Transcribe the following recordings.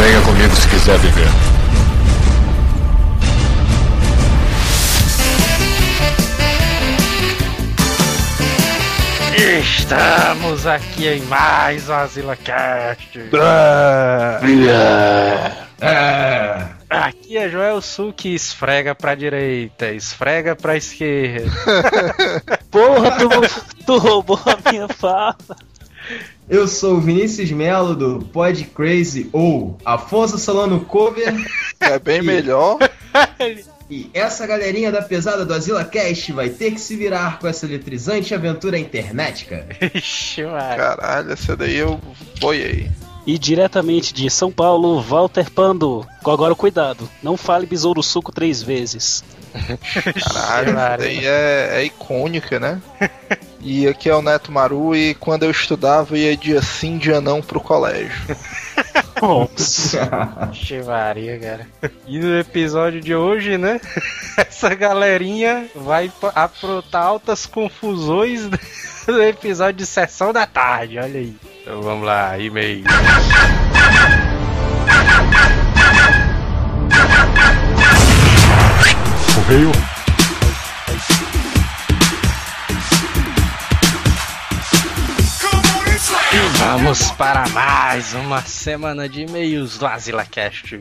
Venha comigo se quiser viver. Estamos aqui em mais um AsilaCast. Aqui é Joel Sul que esfrega pra direita, esfrega pra esquerda. Porra, tu, tu roubou a minha fala. Eu sou o Vinícius Melo do Pod Crazy ou Afonso Solano Cover. É bem melhor. E essa galerinha da pesada do Azila Cast vai ter que se virar com essa eletrizante aventura internetica. Ixi, mano. Caralho, essa daí eu boiei. E diretamente de São Paulo, Walter Pando. Agora cuidado, não fale besouro suco três vezes. Caralho, essa daí é, é icônica, né? E aqui é o Neto Maru e quando eu estudava ia dia sim, dia não pro colégio. Ixi, Maria, cara. E no episódio de hoje, né? Essa galerinha vai aprontar altas confusões no episódio de sessão da tarde, olha aí. Então vamos lá, e-mail. Correio. Vamos para mais uma semana de e-mails do AzilaCast.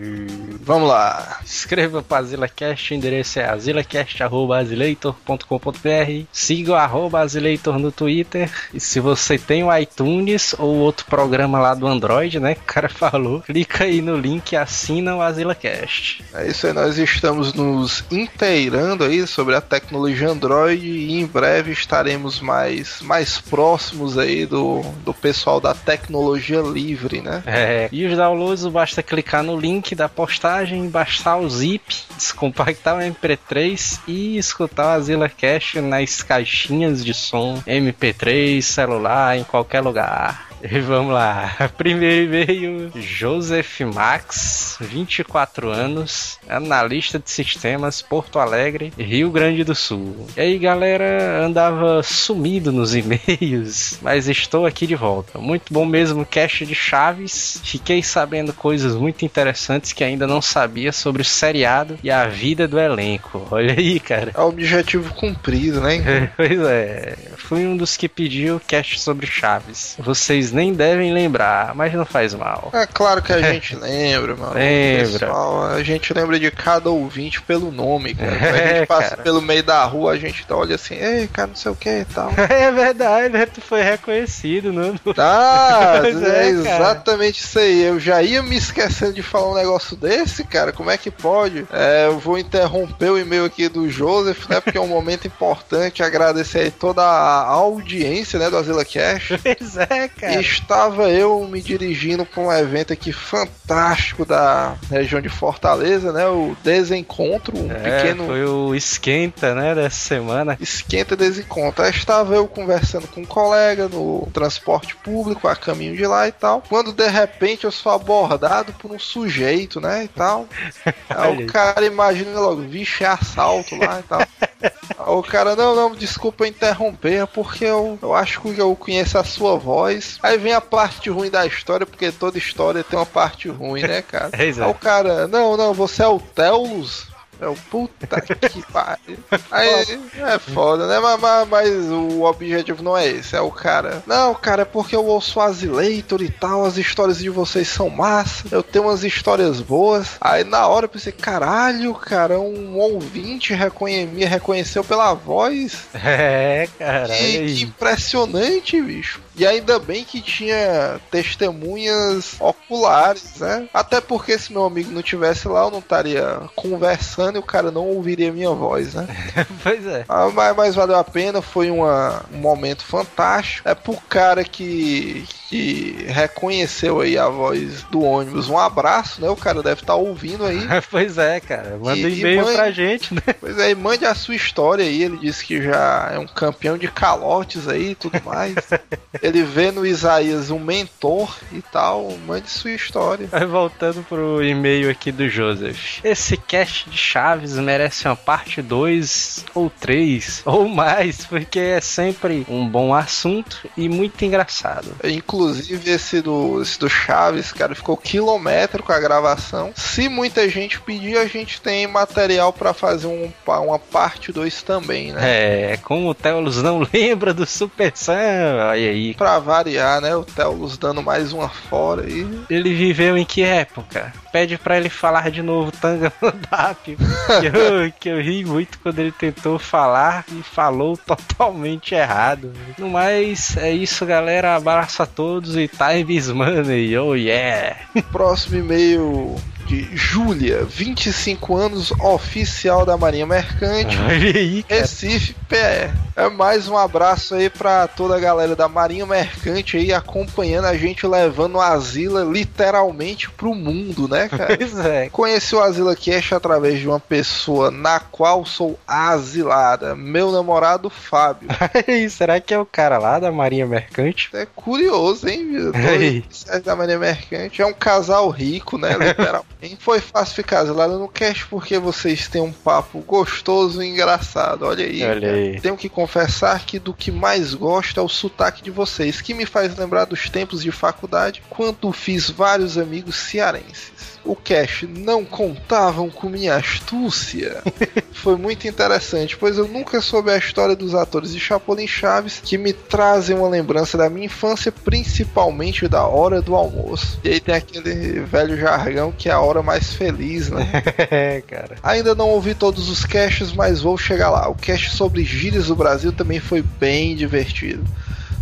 Vamos lá. Escreva para AzilaCast, o endereço é azilacast.azileitor.com.br Siga o arroba Azileitor no Twitter. E se você tem o iTunes ou outro programa lá do Android, né, que o cara falou, clica aí no link e assina o AzilaCast. É isso aí, nós estamos nos inteirando aí sobre a tecnologia Android e em breve estaremos mais, mais próximos aí do, do pessoal da tecnologia livre, né? É, e os downloads basta clicar no link da postagem, baixar o zip, descompactar o MP3 e escutar o AzilaCast nas caixinhas de som MP3, celular, em qualquer lugar. E vamos lá. Primeiro e-mail, Joseph Max, 24 anos, analista de sistemas, Porto Alegre, Rio Grande do Sul. E aí, galera, andava sumido nos e-mails, mas estou aqui de volta. Muito bom mesmo cast de Chaves. Fiquei sabendo coisas muito interessantes que ainda não sabia sobre o seriado e a vida do elenco. Olha aí, cara. É o objetivo cumprido, né? pois é. Fui um dos que pediu cast sobre Chaves. Vocês nem devem lembrar, mas não faz mal. É claro que a gente lembra, mano. Lembra. Pessoal, a gente lembra de cada ouvinte pelo nome, cara. Quando a gente passa cara. pelo meio da rua, a gente olha assim, ei, cara, não sei o que e tal. É verdade, né? Tu foi reconhecido, não? Tá, Pois é, é, exatamente isso aí. Eu já ia me esquecendo de falar um negócio desse, cara. Como é que pode? É, eu vou interromper o e-mail aqui do Joseph, né? Porque é um momento importante. Agradecer aí toda a audiência, né, do Azila Cash. Pois é, cara. Estava eu me dirigindo para um evento aqui fantástico da região de Fortaleza, né? O Desencontro, um É, pequeno foi o esquenta, né, dessa semana. esquenta desencontro. Aí estava eu conversando com um colega no transporte público, a caminho de lá e tal. Quando de repente eu sou abordado por um sujeito, né? E tal. Aí o cara imagina logo, vixe, é assalto lá e tal. Aí o cara, não, não, desculpa interromper, é porque eu, eu acho que eu conheço a sua voz. Aí vem a parte ruim da história, porque toda história tem uma parte ruim, né, cara? É, exato. Aí o cara, não, não, você é o Telos? É o puta que pariu. Aí é foda, né? Mas, mas, mas o objetivo não é esse. É o cara. Não, cara, é porque eu ouço Azileitor e tal. As histórias de vocês são massa. Eu tenho umas histórias boas. Aí na hora eu pensei, caralho, cara, um ouvinte reconhe me reconheceu pela voz. É, cara. olha Que, que impressionante, bicho. E ainda bem que tinha testemunhas oculares, né? Até porque se meu amigo não tivesse lá, eu não estaria conversando e o cara não ouviria minha voz, né? pois é. Ah, mas, mas valeu a pena, foi uma, um momento fantástico. É pro cara que, que reconheceu aí a voz do ônibus. Um abraço, né? O cara deve estar ouvindo aí. Pois é, cara. Manda E- um e e-mail pra gente, né? Pois aí, mande a sua história aí. Ele disse que já é um campeão de calotes aí e tudo mais. Ele vê no Isaías um mentor e tal. Mande sua história. Mas voltando pro e-mail aqui do Joseph. Esse cast de Chaves merece uma parte 2 ou 3 ou mais, porque é sempre um bom assunto e muito engraçado. Inclusive esse do, esse do Chaves, cara, ficou quilométrico a gravação. Se muita gente pedir, a gente tem material pra fazer um, uma parte 2 também, né? É, como o Telos não lembra do Super Sam, olha aí. Pra variar, né? O Telos dando mais uma fora aí. Ele viveu em que época? Pede pra ele falar de novo Tanga que, eu, que eu ri muito quando ele tentou falar e falou totalmente errado. No mais, é isso, galera. Abraço a todos e Times Money. Oh yeah! Próximo e-mail de Júlia, 25 anos, oficial da Marinha Mercante, aí. Recife, PE. É mais um abraço aí pra toda a galera da Marinha Mercante aí acompanhando a gente levando o Asila literalmente pro mundo, né, cara? Pois é. Conheci o Asila Cash através de uma pessoa na qual sou asilada, meu namorado Fábio. Aí, será que é o cara lá da Marinha Mercante? É curioso, hein, viu? Dois da Marinha Mercante. É um casal rico, né? Literalmente. Foi fácil ficar asilado no cast porque vocês têm um papo gostoso e engraçado. Olha aí. Olha aí. Tenho que confessar que do que mais gosto é o sotaque de vocês, que me faz lembrar dos tempos de faculdade, quando fiz vários amigos cearenses. O Cash não contavam com minha astúcia. Foi muito interessante, pois eu nunca soube a história dos atores de Chapolin Chaves que me trazem uma lembrança da minha infância, principalmente da hora do almoço. E aí tem aquele velho jargão que é a hora mais feliz, né? É, cara. Ainda não ouvi todos os caches, mas vou chegar lá. O cache sobre gírias do Brasil também foi bem divertido.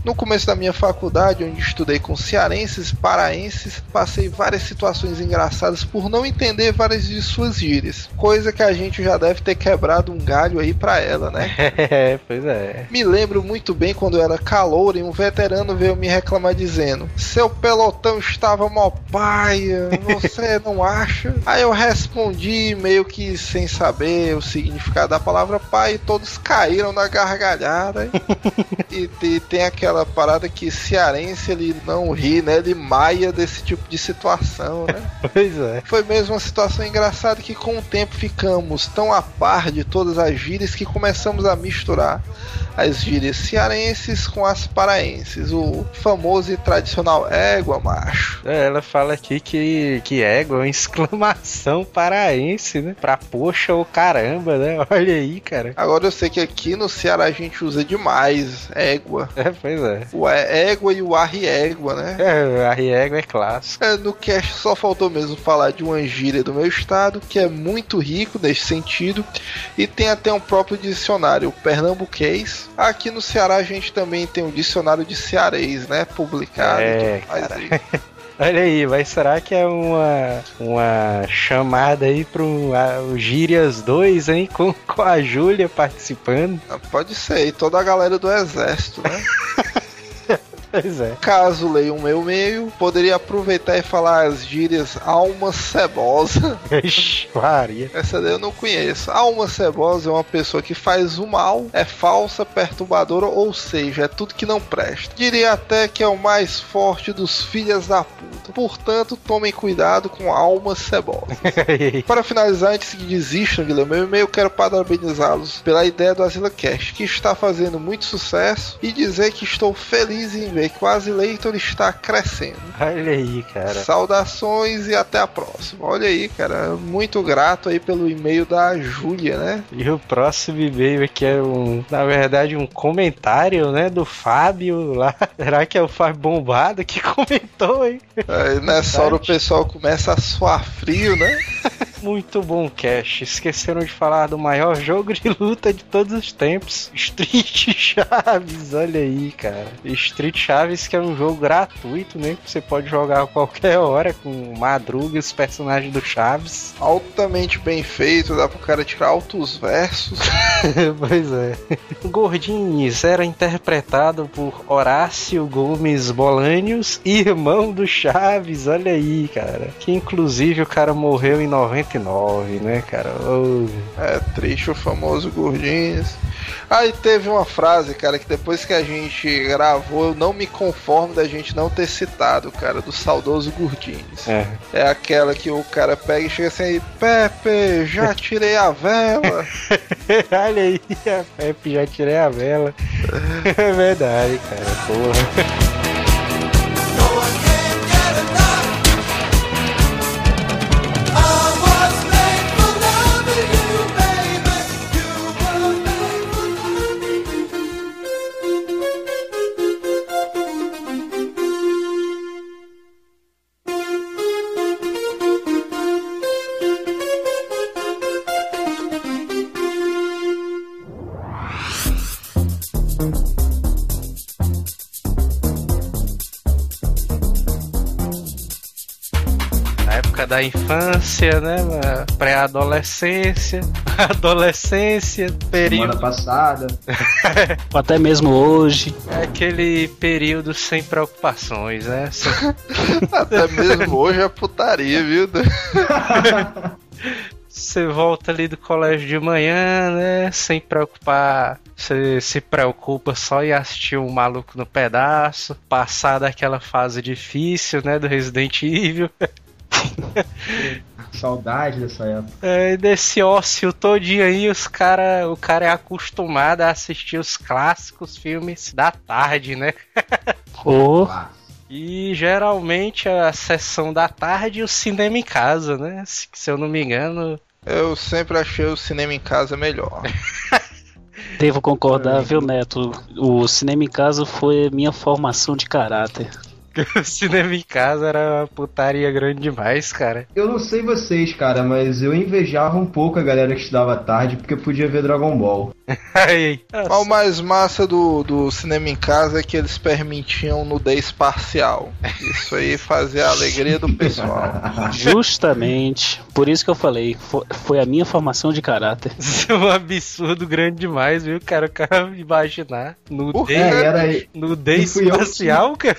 No começo da minha faculdade, onde estudei com cearenses paraenses, passei várias situações engraçadas por não entender várias de suas gírias. Coisa que a gente já deve ter quebrado um galho aí pra ela, né? É, pois é. Me lembro muito bem quando eu era calor e um veterano veio me reclamar dizendo: Seu pelotão estava mó paia, você não acha? Aí eu respondi meio que sem saber o significado da palavra pai e todos caíram na gargalhada. e, e tem aquela parada que cearense ele não ri, né? Ele maia desse tipo de situação, né? Pois é. Foi mesmo uma situação engraçada que com o tempo ficamos tão a par de todas as gírias que começamos a misturar as gírias cearenses com as paraenses, o famoso e tradicional égua, macho. É, Ela fala aqui que, que égua é uma exclamação paraense, né? Pra poxa ou caramba, né? Olha aí, cara. Agora eu sei que aqui no Ceará a gente usa demais égua. É, pois é. O é- égua e o arri-égua, né? É, a égua é clássico. É, no cast só faltou mesmo falar de uma gíria do meu estado, que é muito rico nesse sentido, e tem até um próprio dicionário, o pernambuquês. Aqui no Ceará a gente também tem um dicionário de cearês, né? Publicado. É, cara. Olha aí, mas será que é uma, uma chamada aí pro a, o Gírias 2, hein? Com, com a Júlia participando? Pode ser, e toda a galera do exército, né? Pois é. Caso leia o meu e-mail, poderia aproveitar e falar as gírias alma cebosa. Ixi, Maria. Essa daí eu não conheço. Alma cebosa é uma pessoa que faz o mal, é falsa, perturbadora, ou seja, é tudo que não presta. Diria até que é o mais forte dos filhas da puta. Portanto, tomem cuidado com alma cebosa. Para finalizar, antes que desistam de ler meu e-mail, quero parabenizá-los pela ideia do Asila Cash, que está fazendo muito sucesso, e dizer que estou feliz em ver que o Asileitor está crescendo. Olha aí, cara. Saudações e até a próxima. Olha aí, cara, muito grato aí pelo e-mail da Júlia, né? E o próximo e-mail aqui é um, na verdade, um comentário, né, do Fábio lá. Será que é o Fábio Bombado que comentou, hein? Aí nessa hora o pessoal começa a suar frio, né? Muito bom, Cash. Esqueceram de falar do maior jogo de luta de todos os tempos, Street Chaves. Olha aí, cara. Street Chaves que é um jogo gratuito, né? Que você pode jogar a qualquer hora com Madruga e os personagens do Chaves. Altamente bem feito, dá pro cara tirar altos versos. pois é. Gordinhos era interpretado por Horácio Gomes Bolanios, irmão do Chaves. Olha aí, cara. Que inclusive o cara morreu em 99, né, cara? Oh. É triste o famoso Gordinhos. Aí teve uma frase, cara, que depois que a gente gravou, eu não me conformo da gente não ter citado, cara, do saudoso Gordinhos. É. É aquela que o cara pega e chega assim Pepe, já tirei a vela. Olha aí, Pepe, já tirei a vela. É verdade, cara. Porra. Da infância, né? Pré-adolescência, adolescência, Semana período. passada. Ou até mesmo hoje. É aquele período sem preocupações, né? Sem- Até mesmo hoje é putaria, viu? Você volta ali do colégio de manhã, né? Sem preocupar. Você se preocupa só em assistir um maluco no pedaço. Passar daquela fase difícil, né? Do Resident Evil. Saudade dessa época. É, desse ócio todinho aí, os cara, o cara é acostumado a assistir os clássicos filmes da tarde, né? Ou Ah, E geralmente a sessão da tarde e o cinema em casa, né? Se, se eu não me engano. Eu sempre achei o cinema em casa melhor. devo concordar, viu, Neto? O cinema em casa foi minha formação de caráter. O cinema em casa era uma putaria grande demais, cara. Eu não sei vocês, cara, mas eu invejava um pouco a galera que estudava à tarde porque podia ver Dragon Ball. Aí, Mas o mais massa do, do cinema em casa é que eles permitiam nudez parcial. Isso aí fazia a alegria do pessoal. Justamente. Por isso que eu falei, fo- foi a minha formação de caráter. Isso é um absurdo grande demais, viu, cara? O cara imaginar nudez, É, era nudez que- espacial, cara.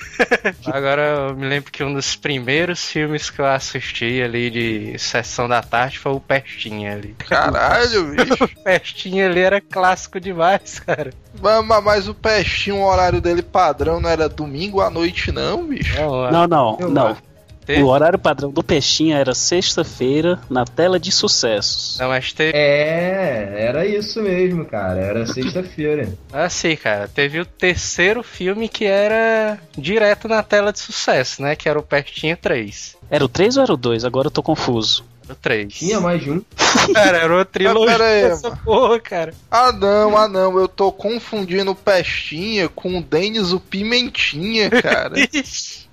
Agora eu me lembro que um dos primeiros filmes que eu assisti ali de sessão da tarde foi o Pestinha ali. Caralho, bicho. O Pestinha ali era clássico demais, cara. Mas, mas- mas o Pestinho, o horário dele padrão não era domingo à noite, não, bicho? Não, Não, não, não. O horário padrão do Peixinha era sexta-feira na tela de sucessos. não, mas teve É, era isso mesmo, cara. Era sexta-feira. Assim, cara, teve o terceiro filme que era direto na tela de sucesso, né? Que era o Pestinha 3. Era o 3 ou era o 2? Agora eu tô confuso. O 3. Tinha mais de um. Cara, era uma trilogia pera aí, essa porra, cara. Ah não, ah não, eu tô confundindo o Pestinha com o Denis o Pimentinha, cara.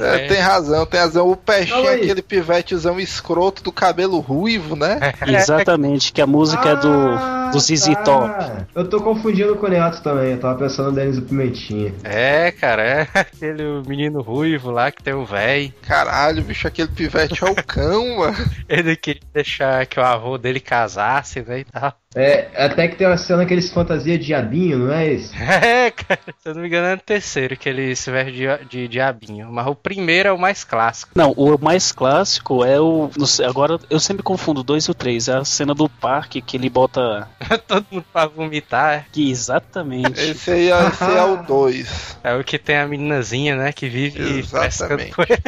É, tem razão, tem razão. O Fala é aquele pivetezão escroto do cabelo ruivo, né? Exatamente, que a música é do, Ah, do ZZ tá. Top. Eu tô confundindo com o Neto também. Eu tava pensando no Denis o Pimentinha. É, cara, é aquele menino ruivo lá que tem o véi. Caralho, bicho, aquele pivete é o cão, mano. Ele queria deixar que o avô dele casasse, né, e tal. É, até que tem uma cena que eles fantasia de diabinho, não é isso? É, cara, se eu não me engano é o terceiro que ele se veste de, de diabinho. Mas o primeiro é o mais clássico. Não, o mais clássico é o. não sei, agora eu sempre confundo o 2 e o 3. É a cena do parque que ele bota. Todo mundo pra vomitar. é. Que exatamente. Esse aí é, esse é o 2. É o que tem a meninazinha, né, que vive Exatamente. pescando com ele.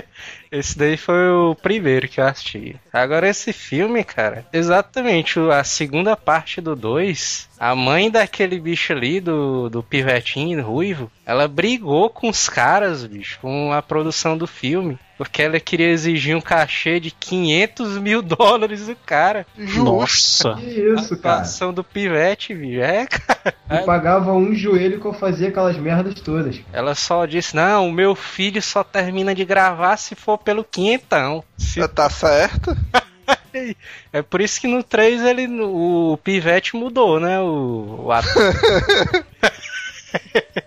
Esse daí foi o primeiro que eu assisti. Agora esse filme, cara, exatamente a segunda parte do 2, a mãe daquele bicho ali, do, do pivetinho ruivo, ela brigou com os caras, bicho, com a produção do filme. Porque ela queria exigir um cachê de 500 mil dólares do cara. Nossa. Que isso, a cara. atuação do pivete, bicho. É, cara. Eu pagava um joelho que eu fazia aquelas merdas todas. Ela só disse: Não, o meu filho só termina de gravar se for pelo quinhentão. Se- Já tá certo? É por isso que no 3 ele, o pivete mudou, né? O, o ator.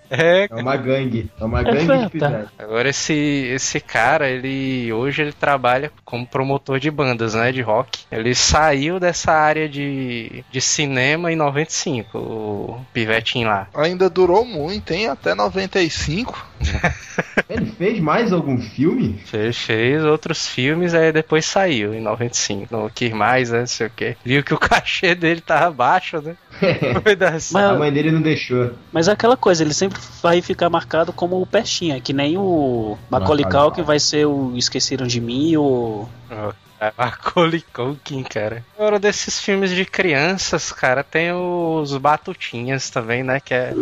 é, É uma gangue. É uma É gangue de verdade. pivete. agora esse, esse cara, ele hoje ele trabalha como promotor de bandas, né? De rock. Ele saiu dessa área de, de cinema em 95, o pivetinho lá. Ainda durou muito, hein? Até 95. Ele fez mais algum filme? Fez, fez outros filmes, aí depois saiu em 95. Não quis mais, né? Não sei o que. Viu que o cachê dele tava baixo, né? Mas- A mãe dele não deixou. Mas é aquela coisa, ele sempre vai ficar marcado como o Pestinha, que nem o Macaulay Culkin vai ser o Esqueceram de Mim ou... É Macaulay Culkin, cara. Agora desses filmes de crianças, cara, tem os Batutinhas também, né? Que é,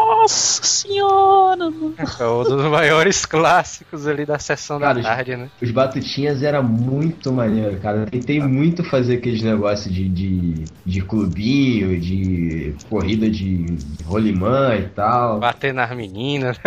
Nossa senhora! mano. é um dos maiores clássicos ali da sessão Cara, da tarde, né? Os Batutinhas era muito maneiro, cara. Eu tentei muito fazer aqueles negócios de, de, de clubinho, de corrida de rolimã e tal. Bater nas meninas.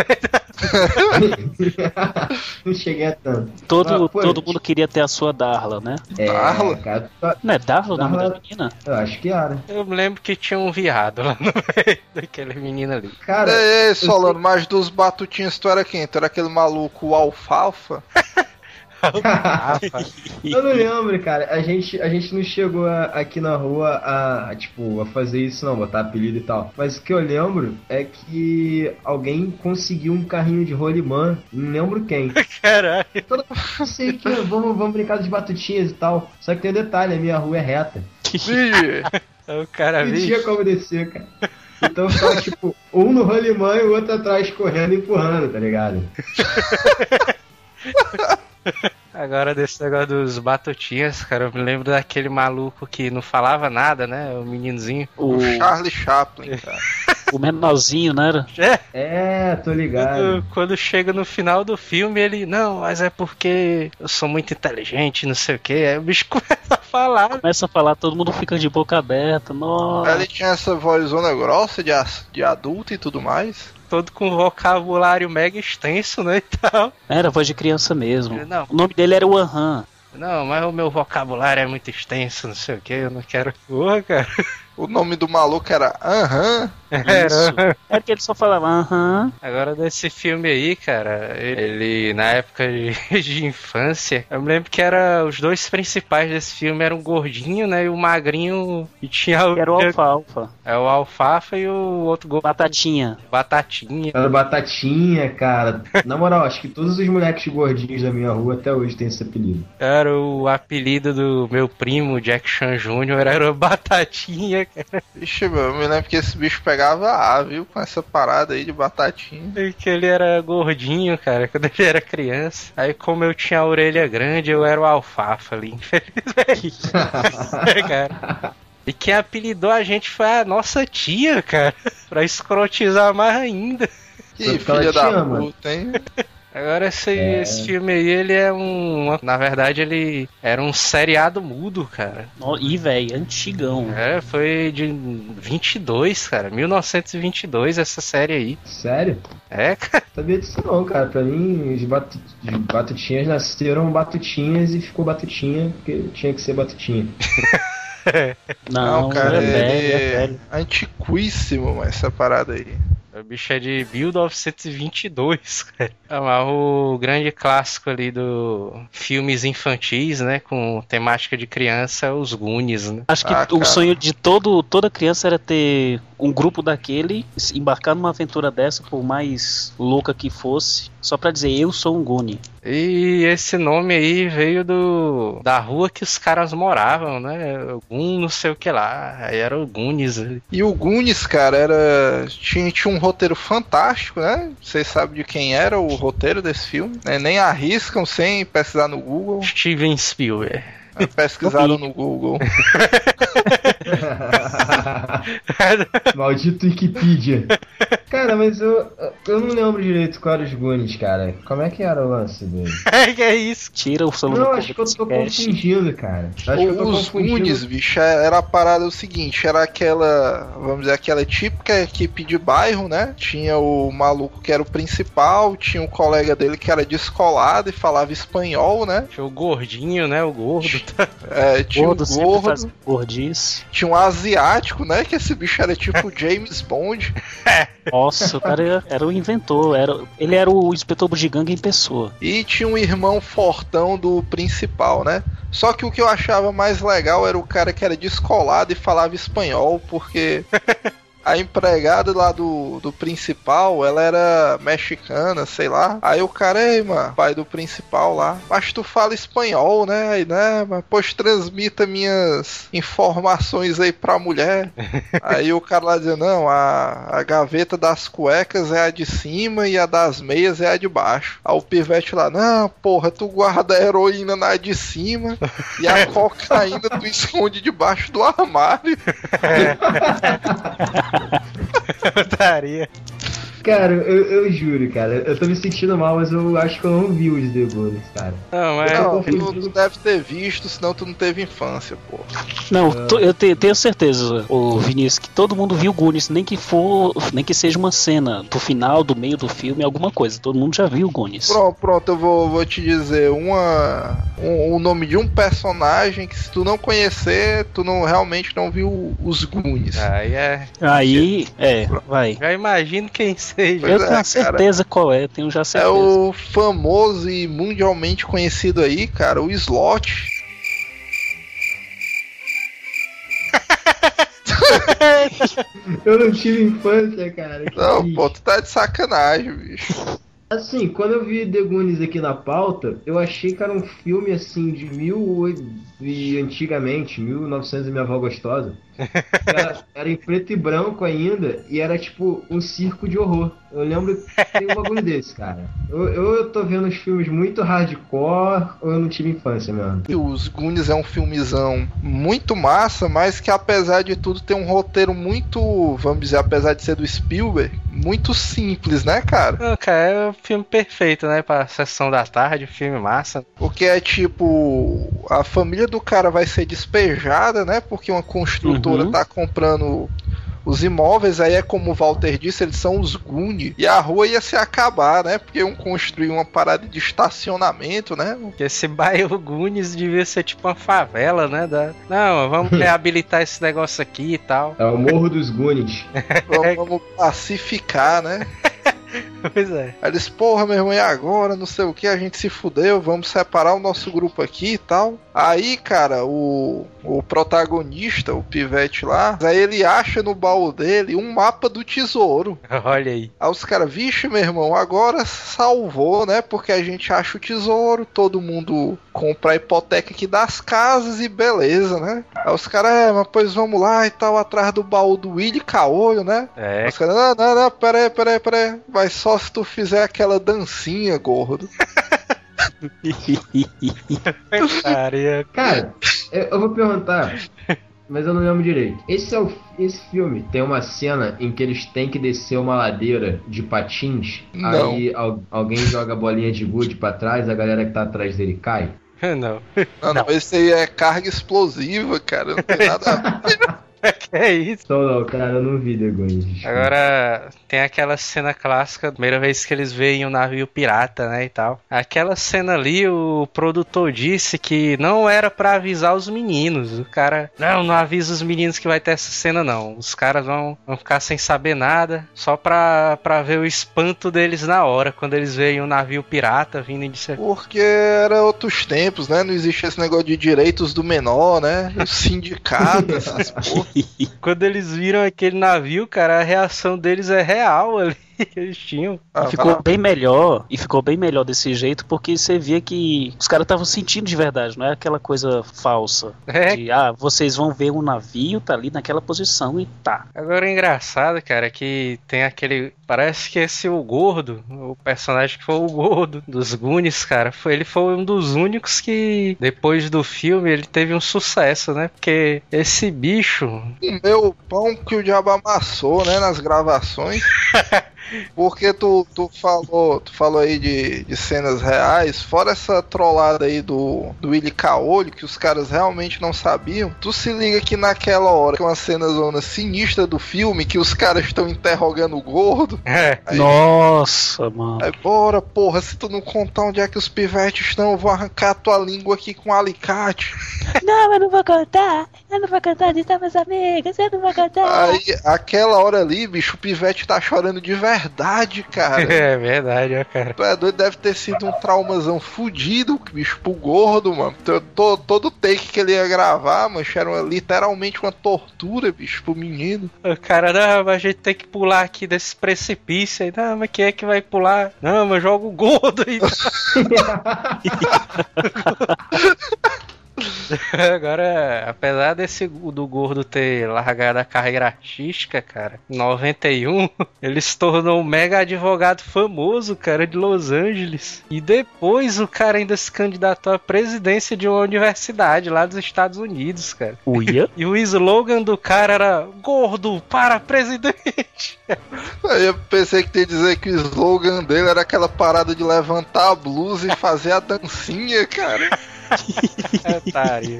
não cheguei a tanto. Todo, Ah, pô, todo mundo queria ter a sua Darla, né? É, Darla? cara, Não é Darla o nome Darla- da menina? eu acho que era. Eu me lembro que tinha um viado lá no meio daquele menino ali. Cara, ei, Solano, mas dos batutinhos tu era quem? Tu era aquele maluco o alfalfa? Eu não lembro, cara. A gente, a gente não chegou a- aqui na rua a, a, tipo, a fazer isso, não, botar apelido e tal. Mas o que eu lembro é que alguém conseguiu um carrinho de rolimã, não lembro quem. Caralho. Não sei que, vamos, vamos brincar de batutinhas e tal. Só que tem um detalhe, a minha rua é reta. Vigi, O cara Não tinha como descer, cara. Então ficava, tipo, um no rolimã e o outro atrás correndo e empurrando, tá ligado? Agora desse negócio dos batutinhas, cara, eu me lembro daquele maluco que não falava nada, né? O meninozinho. O, Charlie Chaplin, cara. o menorzinho, né? Era? É, É, tô ligado. quando, quando chega no final do filme, ele, não, mas é porque eu sou muito inteligente, não sei o que. Aí o bicho começa a falar. Começa a falar, todo mundo fica de boca aberta. Nossa. Ele tinha essa vozona grossa de, de adulto e tudo mais. Todo com vocabulário mega extenso, né? E tal. Era voz de criança mesmo. Não, O nome dele era o Aham. não, mas o meu vocabulário é muito extenso, não sei o que, eu não quero. Porra, cara. O nome do maluco era Aham. Era. Era que ele só falava Aham. Agora desse filme aí, cara, ele na época de, de infância, eu me lembro que era os dois principais desse filme eram o gordinho, né, e o magrinho e tinha o Era o Alfalfa. é o alfafa e o outro gordo Batatinha. batatinha. Era batatinha, cara. Na moral, acho que todos os moleques gordinhos da minha rua até hoje têm esse apelido. Era o apelido do meu primo Jack Chan Jr. era o batatinha, cara. Vixe, meu, eu me lembro que esse bicho pegava A, viu? Com essa parada aí de batatinha. E Que ele era gordinho, cara, quando ele era criança. Aí como eu tinha a orelha grande, eu era o alfafa ali, infelizmente. cara. E quem apelidou a gente foi a nossa tia, cara. Pra escrotizar mais ainda. Que Porque filha da ama. puta, hein? Agora esse, É. esse filme aí, ele é um. Na verdade, ele era um seriado mudo, cara. Ih, velho, antigão. É, foi de 22, cara. 1922 essa série aí. Sério? É, cara. Sabia disso não, cara. Pra mim, os batu... batutinhas nasceram batutinhas e ficou batutinha porque tinha que ser batutinha. Não, cara, é velho, ele é velho. antiquíssimo essa parada aí. O bicho é de 1922, cara. É o grande clássico ali do filmes infantis, né? Com temática de criança, os Goonies, né? Acho que Ah, o sonho de todo, toda criança era ter um grupo daquele, embarcar numa aventura dessa, por mais louca que fosse, só pra dizer, eu sou um Goonie. E esse nome aí veio do da rua que os caras moravam, né? Gun não sei o que lá. Aí era o Goonies. ali. E o Goonies, cara, era. Tinha, tinha um roteiro fantástico, né? Vocês sabem de quem era o roteiro desse filme? né? Nem arriscam sem pesquisar no Google. Steven Spielberg. Né? Pesquisaram no Google. Maldito Wikipedia. Cara, mas eu, eu não lembro direito qual era os Goonies, cara. Como é que era o lance dele? É que é isso. Tira o celular Não, acho que eu tô confundindo, cara. Acho que eu tô Os confundindo. Goonies, bicho, é- era a parada o seguinte, era aquela, vamos dizer, aquela típica equipe de bairro, né? Tinha o maluco que era o principal, tinha um colega dele que era descolado e falava espanhol, né? Tinha o gordinho, né? O gordo. É, tinha Gordo sempre gordo, faz gordice. tinha um asiático, né? Que esse bicho era tipo James Bond. Nossa, o cara era, era o inventor. Era, ele era o inspetor bugiganga em pessoa. E tinha um irmão fortão do principal, né? Só que o que eu achava mais legal era o cara que era descolado e falava espanhol, porque a empregada lá do, do principal, ela era mexicana, sei lá. Aí o cara, ei, mano, pai do principal lá, mas tu fala espanhol, né? Aí, né? Mas pois transmita minhas informações aí pra mulher. aí o cara lá dizia, não, a, a gaveta das cuecas é a de cima e a das meias é a de baixo. Aí o pivete lá, não, porra, tu guarda a heroína na de cima e a cocaína tu esconde debaixo do armário. Putaria. Cara, eu, eu juro, cara. Eu tô me sentindo mal, mas eu acho que eu não vi os The Goonies, cara. Não, mas. Não, tu, tu deve ter visto, senão tu não teve infância, porra. Não, to- eu te- tenho certeza, o Vinícius, que todo mundo viu Goonies, nem que for, nem que seja uma cena do final, do meio do filme, alguma coisa. Todo mundo já viu Goonies. Pronto, pronto, eu vou, vou te dizer uma, um, o nome de um personagem que se tu não conhecer, tu não realmente não viu os Goonies. Aí é. Aí, é, vai. Já imagino quem sei. Pois eu é, tenho cara. certeza qual é, tenho já É certeza. o famoso e mundialmente conhecido aí, cara, o Slot. Eu não tive infância, cara. que Não, triste. pô, tu tá de sacanagem, bicho. Assim, quando eu vi The Goonies aqui na pauta, eu achei que era um filme assim de mil e antigamente, 1900 e minha avó gostosa. Era, era em preto e branco ainda e era tipo um circo de horror. Eu lembro que tem um bagulho desse, cara. Eu, eu tô vendo os filmes muito hardcore ou eu não tive infância mesmo. E Os Goonies é um filmezão muito massa, mas que apesar de tudo tem um roteiro muito, vamos dizer, apesar de ser do Spielberg, muito simples, né, cara? Não, cara, é o filme perfeito, né? Pra sessão da tarde, filme massa. Porque é tipo, a família do cara vai ser despejada, né? Porque uma construtora Uhum. tá comprando os imóveis, aí é como o Walter disse, eles são os Goonies. E a rua ia se acabar, né? Porque iam construir uma parada de estacionamento, né? Porque esse bairro Gunis devia ser tipo uma favela, né? Da... Não, vamos reabilitar esse negócio aqui e tal. É o Morro dos Goonies. Vamos, vamos pacificar, né? Pois é. Aí eles, porra, meu irmão, e agora? Não sei o que, a gente se fudeu, vamos separar o nosso grupo aqui e tal. Aí, cara, o, o protagonista, o pivete lá, aí ele acha no baú dele um mapa do tesouro. Olha aí. Aí os caras, vixe, meu irmão, agora salvou, né? Porque a gente acha o tesouro, todo mundo compra a hipoteca aqui das casas e beleza, né? Aí os caras, é, mas pois vamos lá e tal, atrás do baú do Willy Caolho, né? É, Os caras, não, não, não, pera aí, pera aí, pera aí. Mas só se tu fizer aquela dancinha, gordo. Cara, eu, eu vou perguntar, mas eu não lembro direito. Esse é o esse filme tem uma cena em que eles têm que descer uma ladeira de patins. Não. Aí al- alguém joga a bolinha de gude pra trás, a galera que tá atrás dele cai. Não. Não, não, esse aí é carga explosiva, cara. Não tem nada a ver. Que é isso? Então não, cara, eu não vi The Goonies. Agora tem aquela cena clássica, primeira vez que eles veem um navio pirata, né, e tal. Aquela cena ali, o produtor disse que não era pra avisar os meninos. O cara, não, não avisa os meninos que vai ter essa cena não. Os caras vão, vão ficar sem saber nada, só pra, pra ver o espanto deles na hora, quando eles veem um navio pirata vindo de ser... Porque era outros tempos, né? Não existia esse negócio de direitos do menor, né? Os sindicatos, essas porra. Quando eles viram aquele navio, cara, a reação deles é real ali. Que eles tinham. Ah, ficou bem melhor, e ficou bem melhor desse jeito, porque você via que os caras estavam sentindo de verdade, não é aquela coisa falsa. É, De, ah, vocês vão ver um navio, tá ali naquela posição e tá. Agora o engraçado, cara, é que tem aquele. Parece que esse o gordo, o personagem que foi o gordo dos Goonies, cara, foi, ele foi um dos únicos que, depois do filme, ele teve um sucesso, né? Porque esse bicho. Comeu o pão que o diabo amassou, né? Nas gravações. Porque tu, tu falou, tu falou aí de, de cenas reais, fora essa trollada aí do, do Willy Caolho, que os caras realmente não sabiam. Tu se liga que naquela hora, que é uma cena zona sinistra do filme, que os caras estão interrogando o gordo. É, Aí, Nossa, mano. aí, bora, porra, se tu não contar onde é que os pivetes estão, eu vou arrancar tua língua aqui com um alicate. Não, eu não vou contar. Eu não vou contar de meus amigos. Eu não vou contar. Aí, aquela hora ali, bicho, o pivete tá chorando de verdade, cara. é verdade, ó, cara. Tu é doido, deve ter sido um traumazão fudido, bicho, pro gordo, mano. To- to- Todo take que ele ia gravar, mano, era uma- literalmente uma tortura, bicho, pro menino. O cara, não, mas a gente tem que pular aqui desse precipício aí. Não, mas quem é que vai pular? Não, mas joga o gordo aí. Agora, apesar desse do gordo ter largado a carreira artística, cara, em 91, ele se tornou um mega advogado famoso, cara, de Los Angeles. E depois o cara ainda se candidatou à presidência de uma universidade lá dos Estados Unidos, cara. Uia? E o slogan do cara era gordo para presidente. Aí eu pensei que ia dizer que o slogan dele era aquela parada de levantar a blusa e fazer a dancinha, cara. Otário.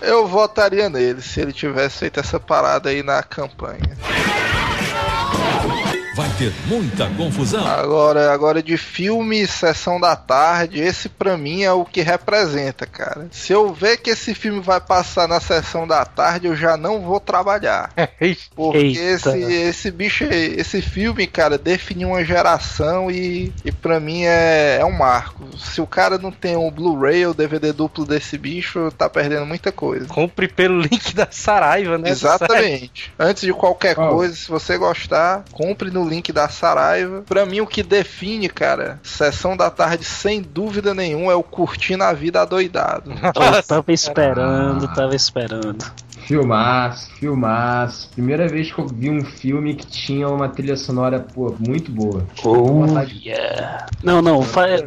Eu votaria nele se ele tivesse feito essa parada aí na campanha. Vai ter muita confusão. Agora, agora de filme, sessão da tarde, esse pra mim é o que representa, cara. Se eu ver que esse filme vai passar na sessão da tarde, eu já não vou trabalhar. Porque Eita. esse, esse bicho, esse filme, cara, definiu uma geração e, e pra mim é, é um marco. Se o cara não tem um Blu-ray ou DVD duplo desse bicho, tá perdendo muita coisa. Compre pelo link da Saraiva, né? Exatamente. Antes de qualquer Qual? coisa, se você gostar, compre no link da Saraiva. Pra mim, o que define, cara, sessão da tarde, sem dúvida nenhuma, é o curtindo a vida adoidado. Eu tava esperando, tava esperando. Filmaço, filmaço. Primeira vez que eu vi um filme que tinha uma trilha sonora, pô, muito boa. Oh, yeah. Não, não,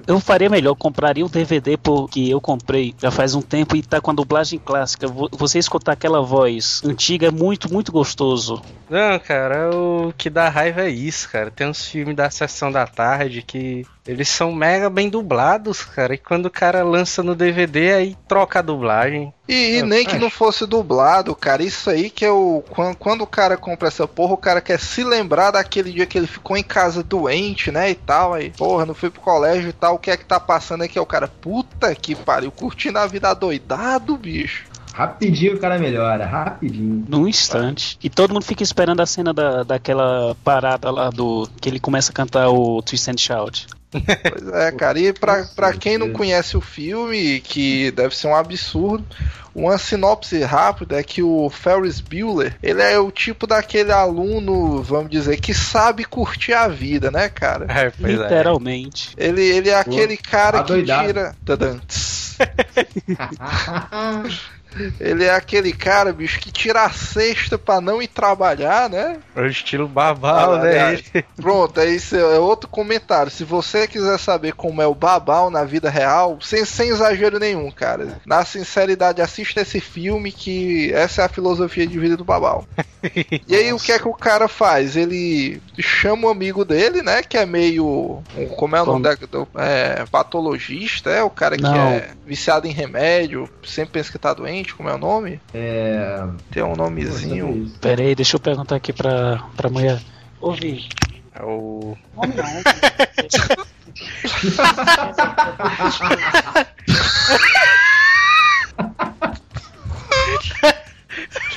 eu faria melhor, compraria o DVD porque eu comprei já faz um tempo e tá com a dublagem clássica. Vo- Você escutar aquela voz antiga é muito, muito gostoso. Não, cara, o que dá raiva é isso, cara. Tem uns filmes da sessão da tarde que eles são mega bem dublados, cara. E quando o cara lança no DVD, aí troca a dublagem. E, e nem que não fosse dublado, cara, isso aí que é o. Quando, quando o cara compra essa porra, o cara quer se lembrar daquele dia que ele ficou em casa doente, né? E tal. Aí, porra, não fui pro colégio e tal. O que é que tá passando aqui? É o cara, puta que pariu, curtindo a vida adoidado, bicho. Rapidinho o cara melhora, rapidinho. Num instante. E todo mundo fica esperando a cena da, daquela parada lá do. que ele começa a cantar o Twist and Shout. Pois é, cara. E pra, pra quem não conhece o filme, que deve ser um absurdo, uma sinopse rápida é que o Ferris Bueller, ele é o tipo daquele aluno, vamos dizer, que sabe curtir a vida, né, cara? É, é. Literalmente. Ele, ele é aquele cara que adoidado. tira. Tadã, tss. Ele é aquele cara, bicho, que tira a cesta pra não ir trabalhar, né? É o estilo babau, Ah, né? Pronto, é isso é outro comentário. Se você quiser saber como é o babau na vida real, sem, sem exagero nenhum, cara. Na sinceridade, assista esse filme que essa é a filosofia de vida do babau. E aí o que é que o cara faz? Ele chama um amigo dele, né? Que é meio. Como é o nome da, do, é, patologista, é o cara que Não. é viciado em remédio, sempre pensa que tá doente, como é o nome? É. Tem um nomezinho. Pera aí, deixa eu perguntar aqui pra, pra mulher. Ouvi. É o.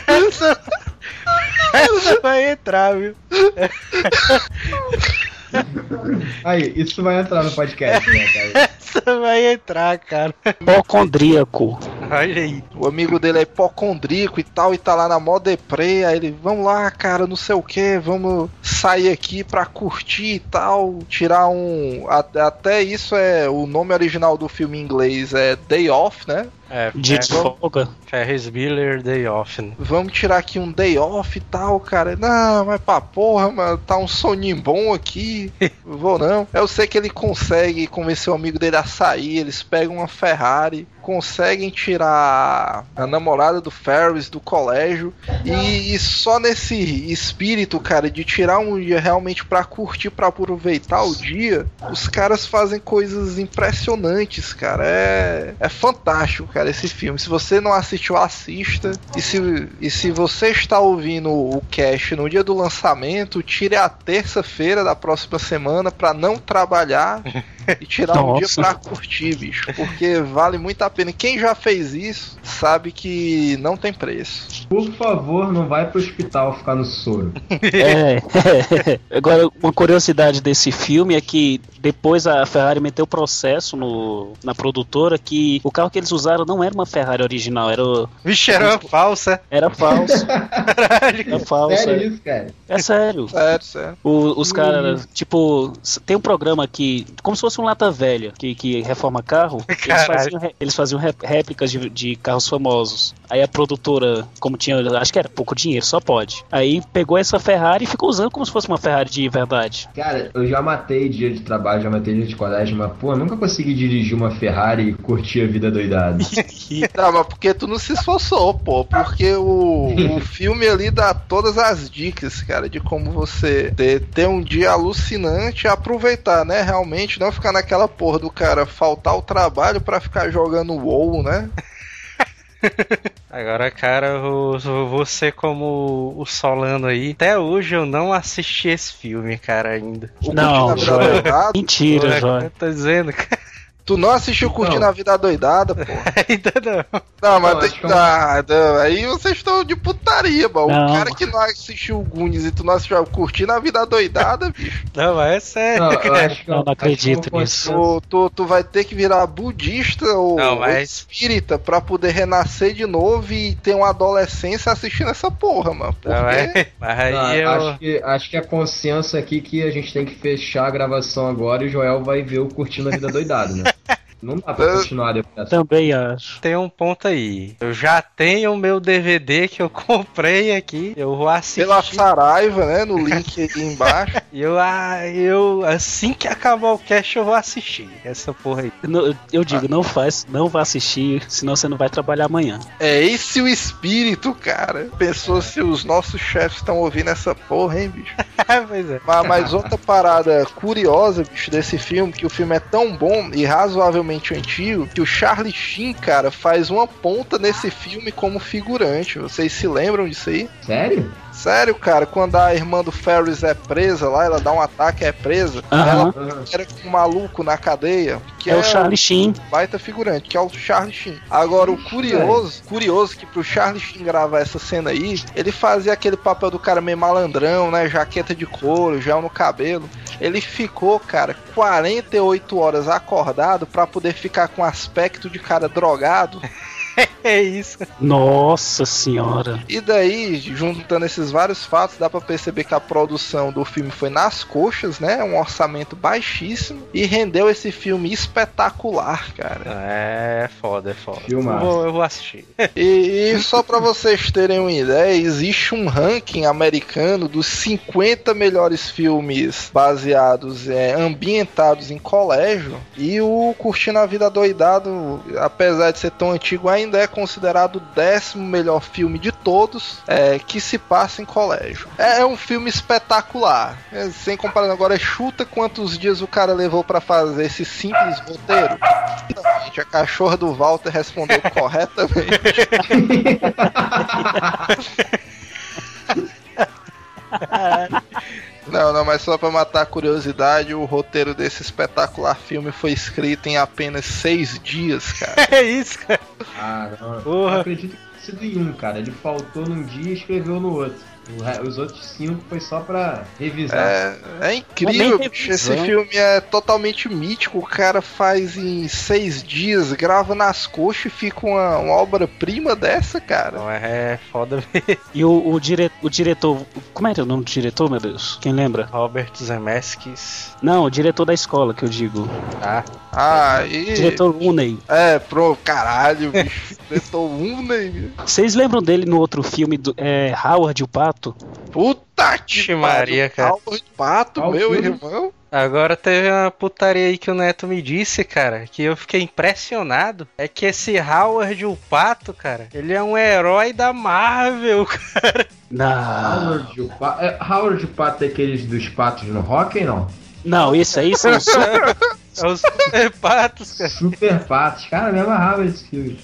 Essa... Essa vai entrar, viu? Aí, isso vai entrar no podcast, né, cara? Essa vai entrar, cara. Hipocondríaco. Olha aí. O amigo dele é hipocondríaco e tal, e tá lá na mó deprê. Aí ele, vamos lá, cara, não sei o que, vamos sair aqui pra curtir e tal. Tirar um. Até isso é. O nome original do filme em inglês é Day Off, né? É, Dia de folga. Ferris Bueller Day Off. né? Vamos tirar aqui um day off e tal, cara. Não, mas pra porra, mano, tá um soninho bom aqui. Vou não. Eu sei que ele consegue convencer o amigo dele a sair. Eles pegam uma Ferrari, conseguem tirar a namorada do Ferris do colégio. E, e só nesse espírito, cara, de tirar um dia realmente pra curtir, pra aproveitar o dia, os caras fazem coisas impressionantes, cara. É, é fantástico, cara, esse filme. Se você não assistiu, assista. E se, e se você está ouvindo o cast no dia do lançamento, tire a terça-feira da próxima semana pra não trabalhar e tirar um dia Nossa. pra curtir, bicho. Porque vale muito a pena. Quem já fez isso sabe que não tem preço. Por favor, não vai pro hospital ficar no soro. É, Agora, uma curiosidade desse filme é que depois a Ferrari meteu processo no, na produtora que o carro que eles usaram não era uma Ferrari original, era, Vixe, era falsa. era falso. Era falso. Sério é. isso, cara? É sério. Sério, sério. O- os caras, tipo, tem um programa que, como se fosse um lata velha, que, que reforma carro. Eles Caralho. faziam, eles faziam ré- réplicas de, de carros famosos. Aí a produtora, como tinha, acho que era pouco dinheiro, só pode. Aí pegou essa Ferrari e ficou usando como se fosse uma Ferrari de verdade. Cara, eu já matei dia de trabalho, já matei dia de colégio, mas, pô, nunca consegui dirigir uma Ferrari e curtir a vida doidada. Não, mas porque tu não se esforçou, pô. Porque o, o filme ali dá todas as dicas, cara, de como você ter, ter um dia alucinante e aproveitar, né? Realmente, não ficar naquela porra do cara faltar o trabalho pra ficar jogando WoW, né? Agora, cara, eu, eu vou ser como o Solano aí. Até hoje eu não assisti esse filme, cara, ainda. O Não. Doidada? Mentira, eu tô dizendo, cara, Tu não assistiu Curtindo Então. a Vida Doidada, pô. ainda não. Não, mas Não, tem acho que é não, Aí vocês estão de putaria, mano. Não. O cara que não assistiu o Goonies e tu não assistiu Curtindo a Vida Doidada, bicho. Não, mas é sério, Não, eu cara. acho que Não, não acho acredito é um nisso. Tu, tu, tu vai ter que virar budista ou, Não, ou mas- espírita pra poder renascer de novo e ter uma adolescência assistindo essa porra, mano. Porque... Não, é, mas aí Ah, eu. acho, que, acho que é consenso aqui que a gente tem que fechar a gravação agora e o Joel vai ver o Curtindo a Vida Doidado, né? Não dá pra continuar depois. Também acho. Tem um ponto aí. Eu já tenho o meu DVD que eu comprei aqui. Eu vou assistir. Pela Saraiva, né? No link aí embaixo. E eu, ah, eu, assim que acabar o cast, eu vou assistir essa porra aí. Não, eu digo, não faz, não vá assistir, senão você não vai trabalhar amanhã. É esse o espírito, cara. Pensou se os nossos chefes estão ouvindo essa porra, hein, bicho? pois é. Mas, mas outra parada curiosa, bicho, desse filme, que o filme é tão bom e razoavelmente antigo, que o Charlie Sheen, cara, faz uma ponta nesse filme como figurante. Vocês se lembram disso aí? Sério? Sério, cara, quando a irmã do Ferris é presa lá, ela dá um ataque, é presa, Aham. ela era com um maluco na cadeia, que É o Charlie Sheen. baita figurante, que é o Charlie Sheen. Agora, o curioso, curioso que pro Charlie Sheen gravar essa cena aí, ele fazia aquele papel do cara meio malandrão, né? Jaqueta de couro, gel no cabelo. Ele ficou, cara, 48 horas acordado pra poder ficar com aspecto de cara drogado. É isso. Nossa senhora. E daí, juntando esses vários fatos, dá pra perceber que a produção do filme foi nas coxas, né? Um orçamento baixíssimo e rendeu esse filme espetacular, cara. É foda, é foda. Eu Filmaço. vou, eu vou assistir. E, e só pra vocês terem uma ideia, existe um ranking americano dos 50 melhores filmes baseados, é, ambientados em colégio. E o Curtindo a Vida Doidado, apesar de ser tão antigo, ainda é considerado o décimo melhor filme de todos é, que se passa em colégio. É, é um filme espetacular. É, sem comparação, agora chuta quantos dias o cara levou pra fazer esse simples roteiro. Exatamente, a cachorra do Walter respondeu corretamente. Não, não, mas só pra matar a curiosidade, o roteiro desse espetacular filme foi escrito em apenas seis dias, cara. É isso, cara. Ah, não. Porra. Eu acredito que tenha sido em um, cara. Ele faltou num dia e escreveu no outro. Os outros cinco foi só pra revisar. É, é incrível, bicho. Esse filme é totalmente mítico. O cara faz em seis dias, grava nas coxas e fica uma, uma obra-prima dessa, cara. Não, é foda mesmo. E o, o, dire, o diretor. Como era o nome do diretor, meu Deus? Quem lembra? Robert Zemeckis. Não, o diretor da escola que eu digo. Tá. Ah, e. Diretor Uney. É, pro caralho, bicho. Diretor Uney. Vocês lembram dele no outro filme do é, Howard o Pato? Puta que Maria, cara. Albert Pato, Qual meu filme? irmão. Agora teve uma putaria aí que o Neto me disse, cara, que eu fiquei impressionado. É que esse Howard o Pato, cara, ele é um herói da Marvel, cara. Não. Howard o Pato. É, Howard o Pato é aqueles dos patos no hockey, não? Não, esse aí são os. É os super patos, cara. Super patos. Cara, me amarrava esse filme.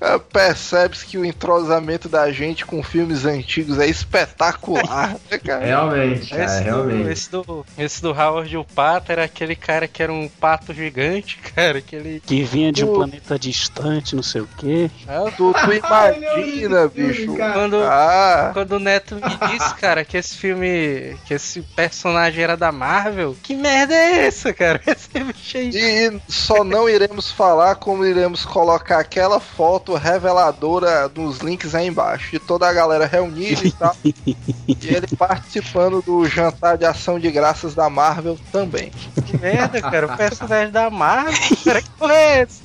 É, Percebe-se que o entrosamento da gente com filmes antigos é espetacular, né, cara? Realmente, cara, Esse do, realmente. esse, do, esse do Howard o Pato era aquele cara que era um pato gigante, cara. Aquele. que vinha de um O- planeta distante, não sei o quê. Ah, Tu, tu imagina, bicho. Quando, Ah, quando o Neto me disse, cara, que esse filme. que esse personagem era da Marvel, que merda é essa, cara? Esse bicho aí. e só não iremos falar como iremos colocar aquela foto reveladora dos links aí embaixo, de toda a galera reunida e tal. e ele participando do jantar de ação de graças da Marvel também. Que merda, cara. O personagem da Marvel, cara, que porra é essa?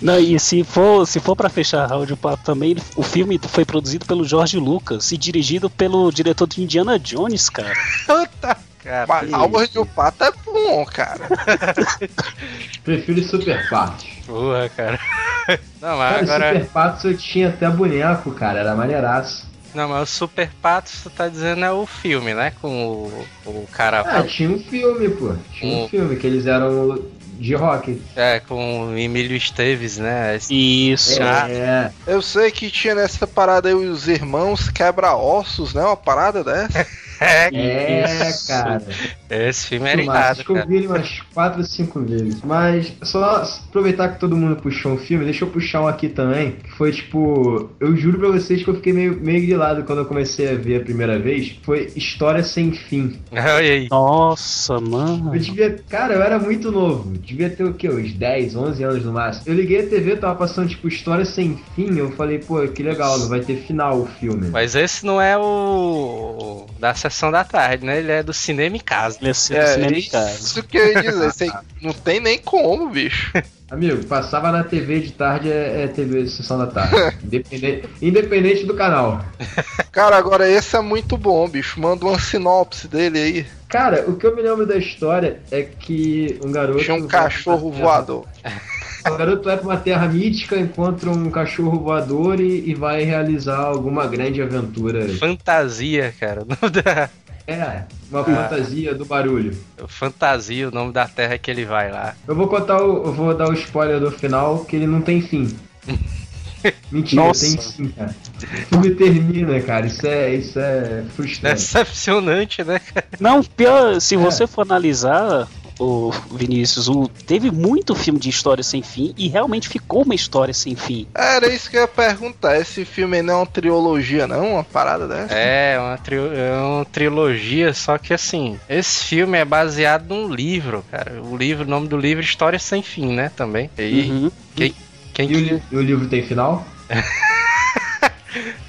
Não, e se for, se for para fechar o Pato também, ele- o filme foi produzido pelo George Lucas e dirigido pelo diretor de Indiana Jones, cara. Puta, cara. Mas Howard o Pato é bom, cara. Prefiro Super Patos. Porra, cara. Não, mas Cara, agora. Super Patos eu tinha até boneco, cara. Era maneiraço. Não, mas o Super Patos, tu tá dizendo é o filme, né? Com o, o cara. Ah, tinha um filme, pô. Tinha um Hum. filme que eles eram de rock. É, com o Emílio Esteves, né? Isso. Ah. É, Eu sei que tinha nessa parada aí os irmãos quebra-ossos, né? Uma parada dessa. É, é, Isso. cara. esse filme é irado, Acho que eu cara. vi ele umas 4 ou 5 vezes. Mas só aproveitar que todo mundo puxou um filme, deixa eu puxar um aqui também. Que foi tipo. Eu juro pra vocês que eu fiquei meio, meio grilado quando eu comecei a ver a primeira vez. Foi História Sem Fim. Olha aí. Nossa, mano. Eu devia. Cara, eu era muito novo. Devia ter o quê? Uns 10, 11 anos no máximo. Eu liguei a TV, tava passando tipo História Sem Fim. Eu falei, pô, que legal, não vai ter final o filme. Mas esse não é o da sessão da tarde, né? Ele é do cinema em casa. Ele é cinema É, em casa. isso que eu ia dizer. Aí não tem nem como, bicho. Amigo, passava na TV de tarde é, é TV de sessão da tarde. independente, independente do canal. Cara, agora esse é muito bom, bicho. Manda uma sinopse dele aí. Cara, o que eu me lembro da história é que um garoto. Tinha um cachorro voador. O garoto vai pra uma terra mítica, encontra um cachorro voador e, e vai realizar alguma grande aventura. Fantasia, cara. É, uma fantasia do barulho. Fantasia, o nome da terra que ele vai lá. Eu vou contar o. Eu vou dar o spoiler do final, que ele não tem fim. Mentira, Nossa. tem sim, cara. O filme termina, cara. Isso é, isso é frustrante. Decepcionante, né, cara? Não, pior, se É. você for analisar, o Vinícius, o, teve muito filme de história sem fim e realmente ficou uma história sem fim. Era isso que eu ia perguntar. Esse filme não é uma trilogia, não? Uma parada dessa? É, uma, tri- é uma trilogia, só que assim, esse filme é baseado num livro, cara. O livro, o nome do livro é História Sem Fim, né, também. E Uhum. quem, quem E o, que... li- e o livro tem final?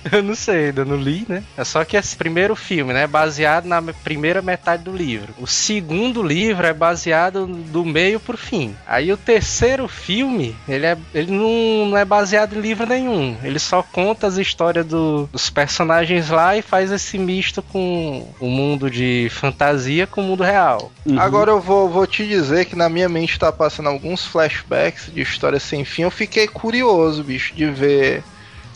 Eu não sei, ainda não li, né? É só que esse primeiro filme, né, é baseado na me- primeira metade do livro. O segundo livro é baseado do meio pro fim. Aí o terceiro filme, ele, é, ele não, não é baseado em livro nenhum. Ele só conta as histórias do- dos personagens lá e faz esse misto com o mundo de fantasia com o mundo real. Uhum. Agora eu vou, vou te dizer que na minha mente tá passando alguns flashbacks de história sem fim. Eu fiquei curioso, bicho, de ver.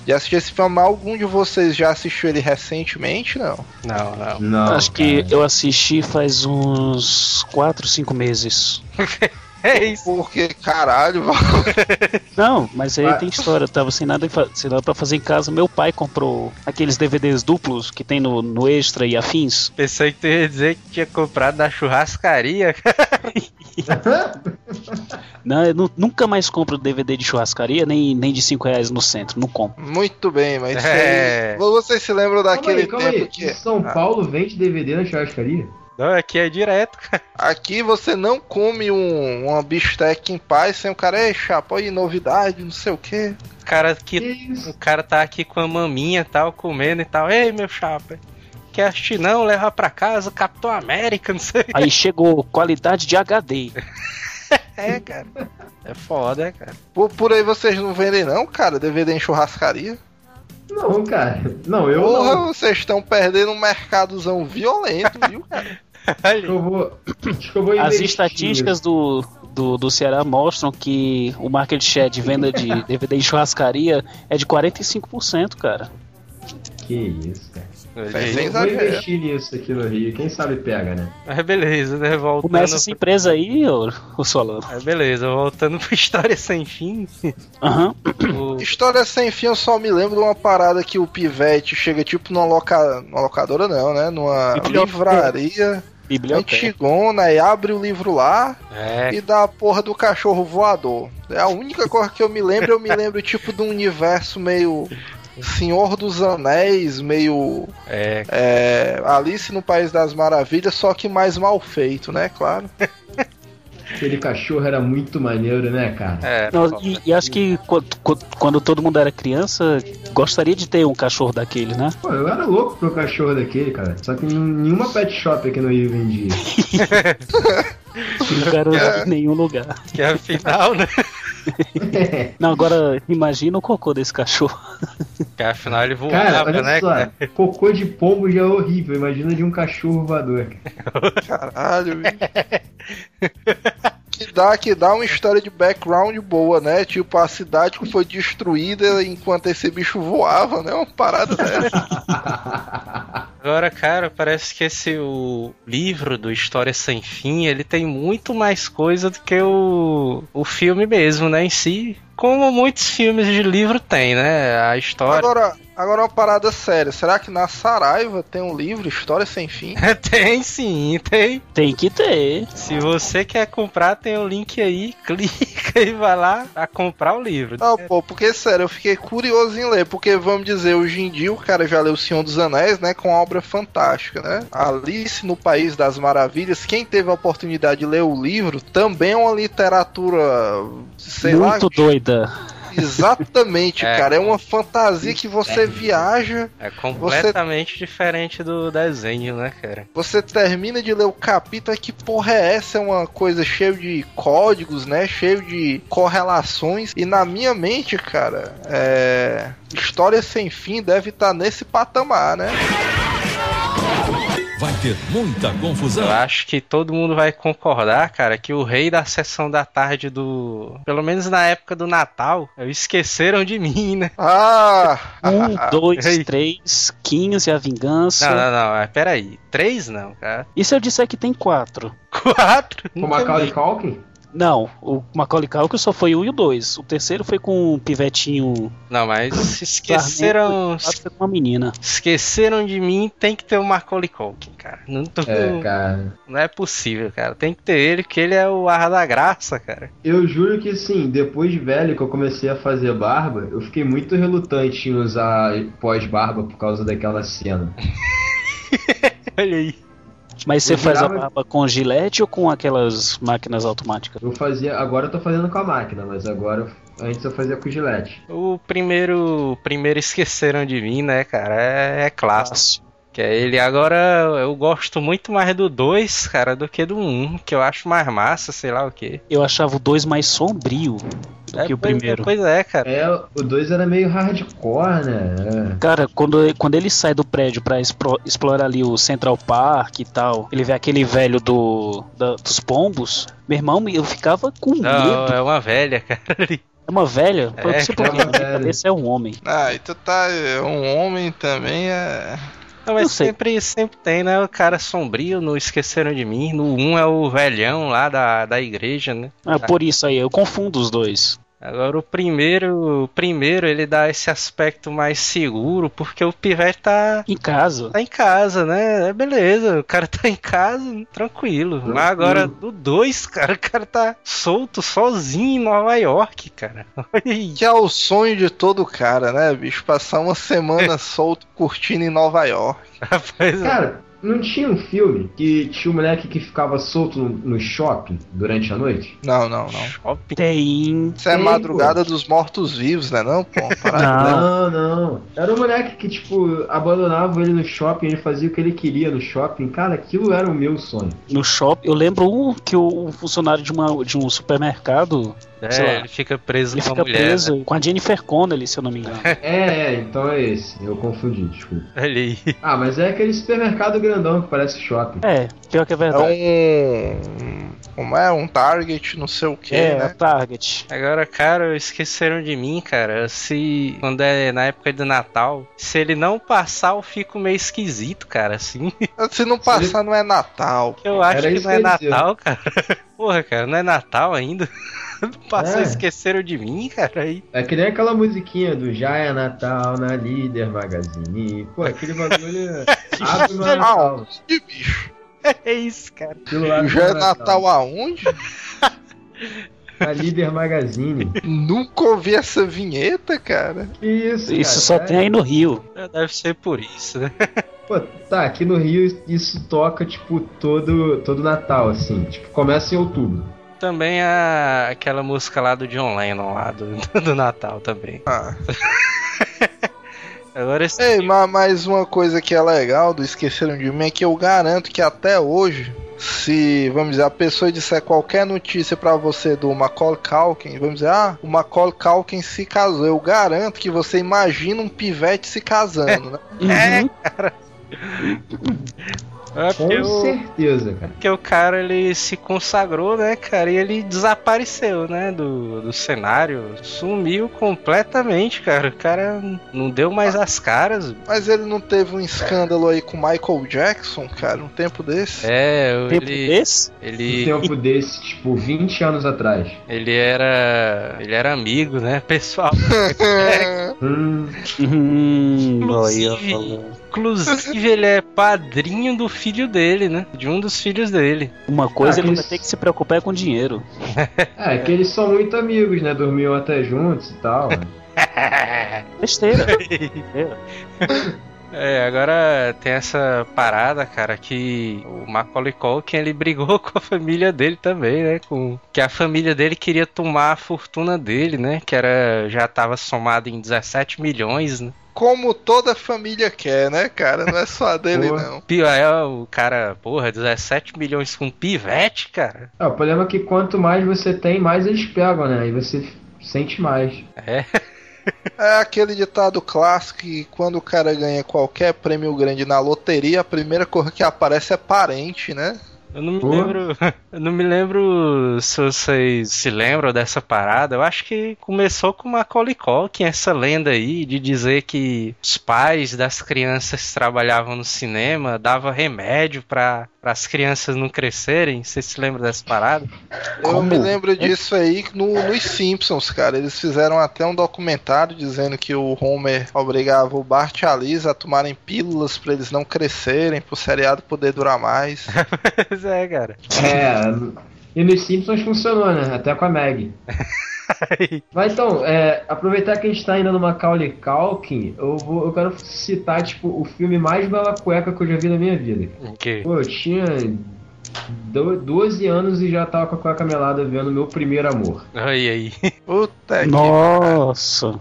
De assistir esse filme. Algum de vocês já assistiu ele recentemente? Não. Não, não. Não. Acho que eu assisti faz uns 4, 5 meses. É isso. Porque, caralho, Não, mas aí Vai. tem história. Eu tava sem nada, sem nada pra fazer em casa. Meu pai comprou aqueles DVDs duplos que tem no, no Extra e afins. Pensei que tu ia dizer que tinha comprado da churrascaria. Não, eu nu- nunca mais compro DVD de churrascaria, nem, nem de 5 reais no centro. Não compro. muito bem, mas É. Vocês se lembram Calma daquele aí, calma tempo aí. que. Em São Ah. Paulo vende DVD na churrascaria? Não, aqui é direto, cara. Aqui você não come um, uma bisteca em paz sem o cara, ei, chapa, aí, novidade, não sei o que. O cara Que que isso? o cara tá aqui com a maminha e tal, comendo e tal. Ei, meu chapa. Quer assistir não? Leva pra casa, Capitão América, não sei. Aí chegou qualidade de HD. É, cara. É foda, cara. Por, por aí vocês não vendem não, cara, DVD em churrascaria? Não, cara. Não, eu Porra, não. vocês estão perdendo um mercadozão violento, viu, cara? Acho que eu vou. Acho que eu vou As estatísticas do, do, do Ceará mostram que o market share de venda de DVD em churrascaria é de 45%, cara. Que isso, cara. Sem Eu vou investir nisso aqui no Rio. Quem sabe pega, né? Mas beleza, né? Voltando. Começa essa empresa aí, ô, ô Solano. Mas beleza, voltando pra História Sem Fim. Aham. o- História sem fim, eu só me lembro de uma parada que o pivete chega tipo numa, loca... numa locadora, não, né? Numa Biblioteca. livraria Biblioteca. antigona e abre o livro lá É, e dá a porra do cachorro voador. É a única coisa que eu me lembro, eu me lembro tipo de um universo meio Senhor dos Anéis, meio é. é, Alice no País das Maravilhas, só que mais mal feito, né? Claro. Aquele cachorro era muito maneiro, né, cara? é Não, e, e acho que quando, todo mundo era criança, gostaria de ter um cachorro daquele, né? Pô, eu era louco pro cachorro daquele, cara. Só que nenhuma pet shop aqui no Rio vendia. Não garanto em nenhum lugar. Que afinal, né? Não, agora imagina o cocô desse cachorro. Que afinal ele Cara, voava, olha né? só, cara? cocô de pombo já é horrível. Imagina de um cachorro voador. Caralho, bicho. Que dá, que dá uma história de background boa, né? Tipo, a cidade que foi destruída enquanto esse bicho voava, né? Uma parada dessa. Agora, cara, parece que esse o livro do História Sem Fim, ele tem muito mais coisa do que o, o filme mesmo, né, em si. Como muitos filmes de livro tem, né? A história. Agora, agora uma parada séria. Será que na Saraiva tem um livro, História Sem Fim? tem sim, tem. Tem que ter. Se você quer comprar, tem o link aí, clica e vai lá a comprar o livro. Não, pô, porque sério, eu fiquei curioso em ler, porque vamos dizer, hoje em dia o cara já leu O Senhor dos Anéis, né, com obra fantástica, né? Alice no País das Maravilhas, quem teve a oportunidade de ler o livro, também é uma literatura, sei lá, Muito doida. Exatamente, É. cara, é uma fantasia que você viaja, É completamente diferente do desenho, né, cara? você termina de ler o capítulo, é que porra é essa? É uma coisa cheia de códigos, né? Cheio de correlações. E na minha mente, cara, é. História sem fim deve estar nesse patamar, né? Vai ter muita confusão. Eu acho que todo mundo vai concordar, cara, que o rei da sessão da tarde do. Pelo menos na época do Natal, esqueceram de mim, né? Ah! Um, dois, Ei. três, 15, a vingança. Não, não, não, é, peraí. Três não, cara. E se eu disser que tem quatro? Quatro? Com Macaulay Culkin? Não, o Macaulay Culkin só foi um e o dois. O terceiro foi com um pivetinho. Não, mas esqueceram. Foi com uma menina. Esqueceram de mim, tem que ter o Macaulay Culkin, cara. Não, tô- É, cara. não é possível, cara. Tem que ter ele, que ele é o ar da graça, cara. Eu juro que sim, depois de velho que eu comecei a fazer barba, eu fiquei muito relutante em usar pós-barba por causa daquela cena. Olha aí. Mas você faz a barba com gilete ou com aquelas máquinas automáticas? Eu fazia, agora eu tô fazendo com a máquina, mas agora antes eu fazia com gilete. O primeiro, o primeiro esqueceram de mim, né, cara? É, é clássico. Fácil. Que é ele. Agora eu gosto muito mais do 2, cara, do que do 1, um, que eu acho mais massa, sei lá o quê. Eu achava o dois mais sombrio do É, que o pois- primeiro. Pois é, cara. É, o 2 era meio hardcore, né? Cara, quando, quando ele sai do prédio pra explo- explorar ali o Central Park e tal, ele vê aquele velho do, da- dos pombos, meu irmão, eu ficava com Não, medo. é uma velha, cara. É uma velha? É, eu não sei por é cabeça é um homem. Ah, e tu tá. Um homem também é. Não, mas sempre, sempre tem, né? O cara sombrio, não esqueceram de mim. No 1 é o velhão lá da, da igreja, né? Ah, por isso aí, eu confundo os dois. Agora o primeiro, o primeiro ele dá esse aspecto mais seguro, porque o pivete tá, Em casa. tá em casa, né? É beleza, o cara tá em casa, tranquilo. Mas agora do 2, cara, o cara tá solto, sozinho em Nova York, cara. Que é o sonho de todo cara, né, bicho? Passar uma semana solto curtindo em Nova York. Rapaz, Cara, não tinha um filme que tinha um moleque que ficava solto no, no shopping durante a noite? Não, não, não. shopping. Tem. Isso é Tem, madrugada dos mortos-vivos, né? Não, pô. Não. Não, não. Era um moleque que, tipo, abandonava ele no shopping, ele fazia o que ele queria no shopping. Cara, aquilo era o meu sonho. No shopping, eu lembro um que o, um funcionário de, uma, de um supermercado, É, ele fica preso ele com a fica mulher. né? preso com a Jennifer Connelly, se eu não me engano. É, é, então é esse. Eu confundi, desculpa. Olha aí. Ah, mas é aquele supermercado grandão que parece shopping. É, pior que é É verdade. um. Como é? Um target, não sei o que, É, né? a Target. Agora, cara, esqueceram de mim, cara. Se quando é na época do Natal, se ele não passar, eu fico meio esquisito, cara, assim. Se não passar, não é Natal. Eu acho Era que não é. Natal, cara. Porra, cara, não é Natal ainda. Passou, É. esqueceram de mim, cara. Aí. É que nem aquela musiquinha do Já é Natal na Líder Magazine. Pô, aquele bagulho abre no Natal. Que bicho. É isso, cara. Já é no Natal aonde? Na Líder Magazine. Nunca ouvi essa vinheta, cara. Que isso, Isso cara, só é. tem aí no Rio. Deve ser por isso, né? Pô, tá, aqui no Rio isso toca, tipo, todo, todo Natal, assim. Tipo, começa em outubro. Também a, aquela música lá do John Lennon, lá do, do Natal também. Ah. Agora esse. Ei, mas mais uma coisa que é legal do Esqueceram de Mim é que eu garanto que até hoje, se, vamos dizer, a pessoa disser qualquer notícia pra você do Macaulay Culkin, vamos dizer, ah, o Macaulay Culkin se casou, eu garanto que você imagina um pivete se casando, né? É, Uhum. É Com certeza, cara. porque o cara ele se consagrou, né, cara? E ele desapareceu, né, do, do cenário. Sumiu completamente, cara. O cara não deu mais as caras. Mas ele não teve um escândalo aí com Michael Jackson, cara, um tempo desse? É, Tempo ele. desse? Um Ele, tempo desse, tipo, 20 anos atrás. ele era. Ele era amigo, né, pessoal? Hum, Hum, Inclusive- Inclusive, ele é padrinho do filho dele, né? De um dos filhos dele. Uma coisa Ah, ele que vai ter que se preocupar é com dinheiro. é, que eles são muito amigos, né? Dormiam até juntos e tal. Besteira. É, agora tem essa parada, cara, que o Macaulay Culkin, ele brigou com a família dele também, né? Com que a família dele queria tomar a fortuna dele, né? Que era já tava somado em 17 milhões, né? Como toda família quer, né, cara? Não é só a dele, Pô. não. Pior é o cara, porra, 17 milhões com pivete, cara. É, o problema é que quanto mais você tem, mais eles pegam, né? Aí você sente mais. É, É aquele ditado clássico que quando o cara ganha qualquer prêmio grande na loteria, a primeira coisa que aparece é parente, né? Eu não me Pô. lembro. Eu não me lembro se vocês se lembram dessa parada. Eu acho que começou com Macaulay Culkin, essa lenda aí de dizer que os pais das crianças que trabalhavam no cinema davam remédio para as crianças não crescerem. Vocês se lembram dessa parada? Eu Como? me lembro disso aí no, nos Simpsons, cara. Eles fizeram até um documentário dizendo que o Homer obrigava o Bart e a Lisa a tomarem pílulas pra eles não crescerem, pro seriado poder durar mais. Pois é, cara. É. E nos Simpsons funcionou, né? Até com a Meg. Mas então, é, aproveitar que a gente tá ainda no Macaulay Culkin, eu, vou, eu quero citar, tipo, o filme mais bela cueca que eu já vi na minha vida. Que... Pô, eu tinha do- 12 anos e já tava com a cueca melada vendo Meu Primeiro Amor. Olha aí. Puta que. Nossa.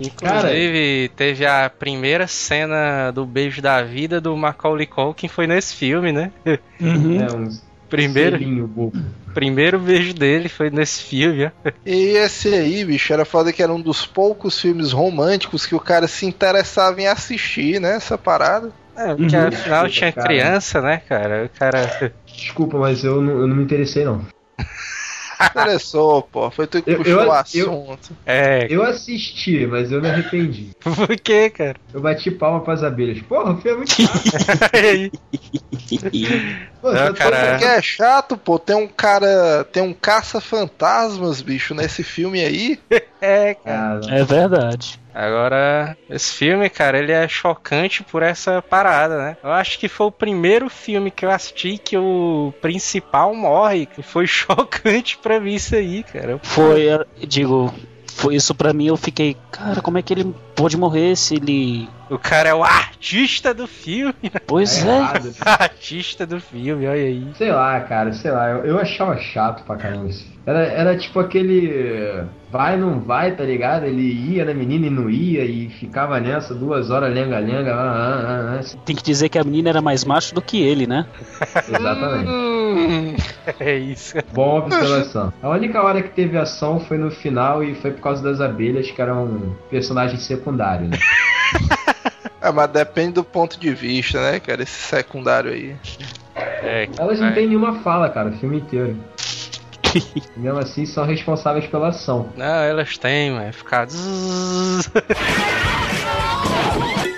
Inclusive, teve a primeira cena do beijo da vida do Macaulay Culkin foi nesse filme, né? Uhum. É, um Primeiro, selinho primeiro beijo dele foi nesse filme, ó. E esse aí, bicho, era foda que era um dos poucos filmes românticos que o cara se interessava em assistir, né? Essa parada. É, porque Uhum. afinal tinha Cara. criança, né, cara? O cara. Desculpa, mas eu não, eu não me interessei, não. Interessou, pô. Foi tu que Eu- puxou eu- o eu- assunto. É. Eu assisti, mas eu me arrependi. Por quê, cara? Eu bati palma pras abelhas. Porra, é muito. Pô, Não, cara. Porque é chato, pô. Tem um cara. Tem um caça-fantasmas, bicho, nesse filme aí. É, cara. Cara, É verdade. Agora, esse filme, cara, ele é chocante por essa parada, né? Eu acho que foi o primeiro filme que eu assisti que o principal morre. Foi chocante pra mim isso aí, cara. Foi, digo, foi isso pra mim. Eu fiquei, cara, como é que ele pode morrer se ele. O cara é o artista do filme. Pois é é. artista do filme, olha aí. Sei lá, cara, sei lá, eu, eu achava chato pra caramba isso. Era, era tipo aquele vai, não vai, tá ligado? Ele ia na menina e não ia e ficava nessa duas horas lenga-lenga. Ah, ah, ah, ah. Tem que dizer que a menina era mais macho do que ele, né? Exatamente. Hum, É isso. Boa observação. A única hora que teve ação foi no final e foi por causa das abelhas, que era um personagem secundário, né? é, mas depende do ponto de vista, né, cara? Esse secundário aí. É, Elas não é. têm nenhuma fala, cara, o filme inteiro. Mesmo assim são responsáveis pela ação. Não, elas têm, mas ficar. zzz.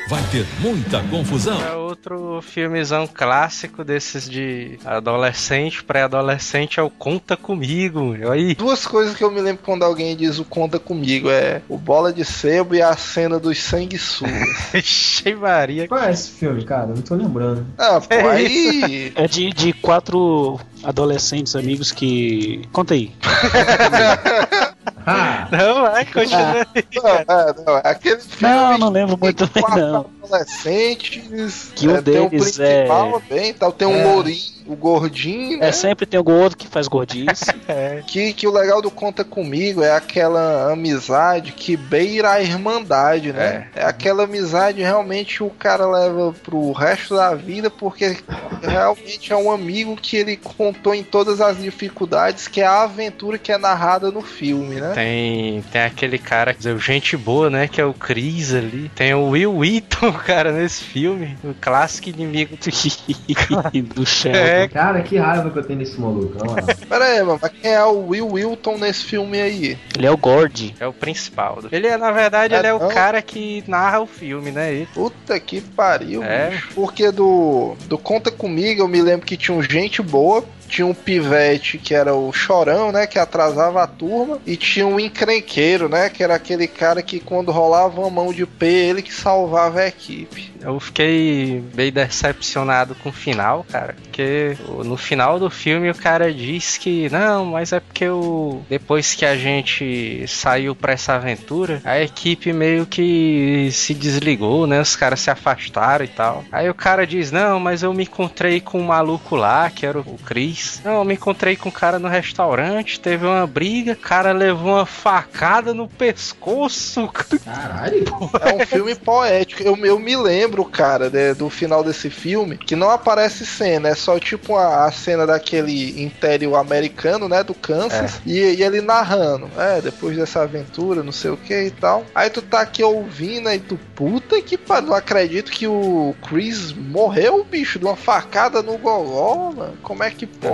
Vai ter muita confusão. É outro filmezão clássico desses de adolescente, pré-adolescente, é o Conta Comigo. Aí. Duas coisas que eu me lembro quando alguém diz o conta comigo é o bola de sebo e a cena dos sanguessugas. Ixi, Maria. Qual é esse filme, cara? Não tô lembrando. Ah, pô, É aí. É de, de quatro adolescentes amigos que. Conta aí. Ah, Não, vai, continua. Não, é, não, é aquele filme. Não, não lembro muito bem, não. Adolescentes. Que um é, tem o deles principal bem, tal, tem um É. lourinho, o gordinho, né? É, sempre tem algum outro que faz gordice. Que, que o legal do Conta Comigo é aquela amizade que beira a irmandade, né? É. aquela amizade realmente o cara leva pro resto da vida porque realmente é um amigo que ele contou em todas as dificuldades, que é a aventura que é narrada no filme, né? Tem, tem aquele cara, quer dizer, o gente boa, né? Que é o Chris ali. Tem o Will Wheaton cara, nesse filme, o clássico inimigo do Sheldon. É, Cara, que raiva que eu tenho desse maluco. Pera aí, mano, mas quem é o Will Wilton nesse filme aí? Ele é o Gord. é o principal. do- Ele é, na verdade, É ele é o cara que narra o filme, né? Ele- Puta que pariu, É. bicho. Porque do, do Conta Comigo eu me lembro que tinha um gente boa, tinha um pivete que era o chorão, né? Que atrasava a turma, e tinha um encrenqueiro, né? Que era aquele cara que quando rolava uma mão de pé, ele que salvava a equipe. Eu fiquei bem decepcionado com o final, cara. Porque no final do filme o cara diz que não, mas é porque o depois que a gente saiu pra essa aventura, a equipe meio que se desligou, né? Os caras se afastaram e tal. Aí o cara diz: Não, mas eu me encontrei com um maluco lá, que era o Chris. Não, eu me encontrei com um cara no restaurante, teve uma briga, o cara levou uma facada no pescoço. Caralho. É um filme poético. Eu, eu me lembro, cara, né, do final desse filme, que não aparece cena, é só tipo a, a cena daquele interior americano, né, do Kansas, e, e ele narrando, é, depois dessa aventura, não sei o que e tal. Aí tu tá aqui ouvindo, aí tu, puta que pariu, não acredito que o Chris morreu, bicho, de uma facada no gogó, mano. Como é que pode?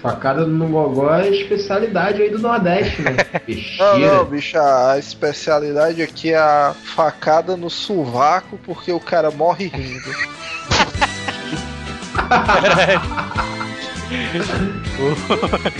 Facada no gogó é especialidade aí do Nordeste, né? Não, não, bicho, a, especialidade aqui é a facada no sovaco porque o cara morre rindo.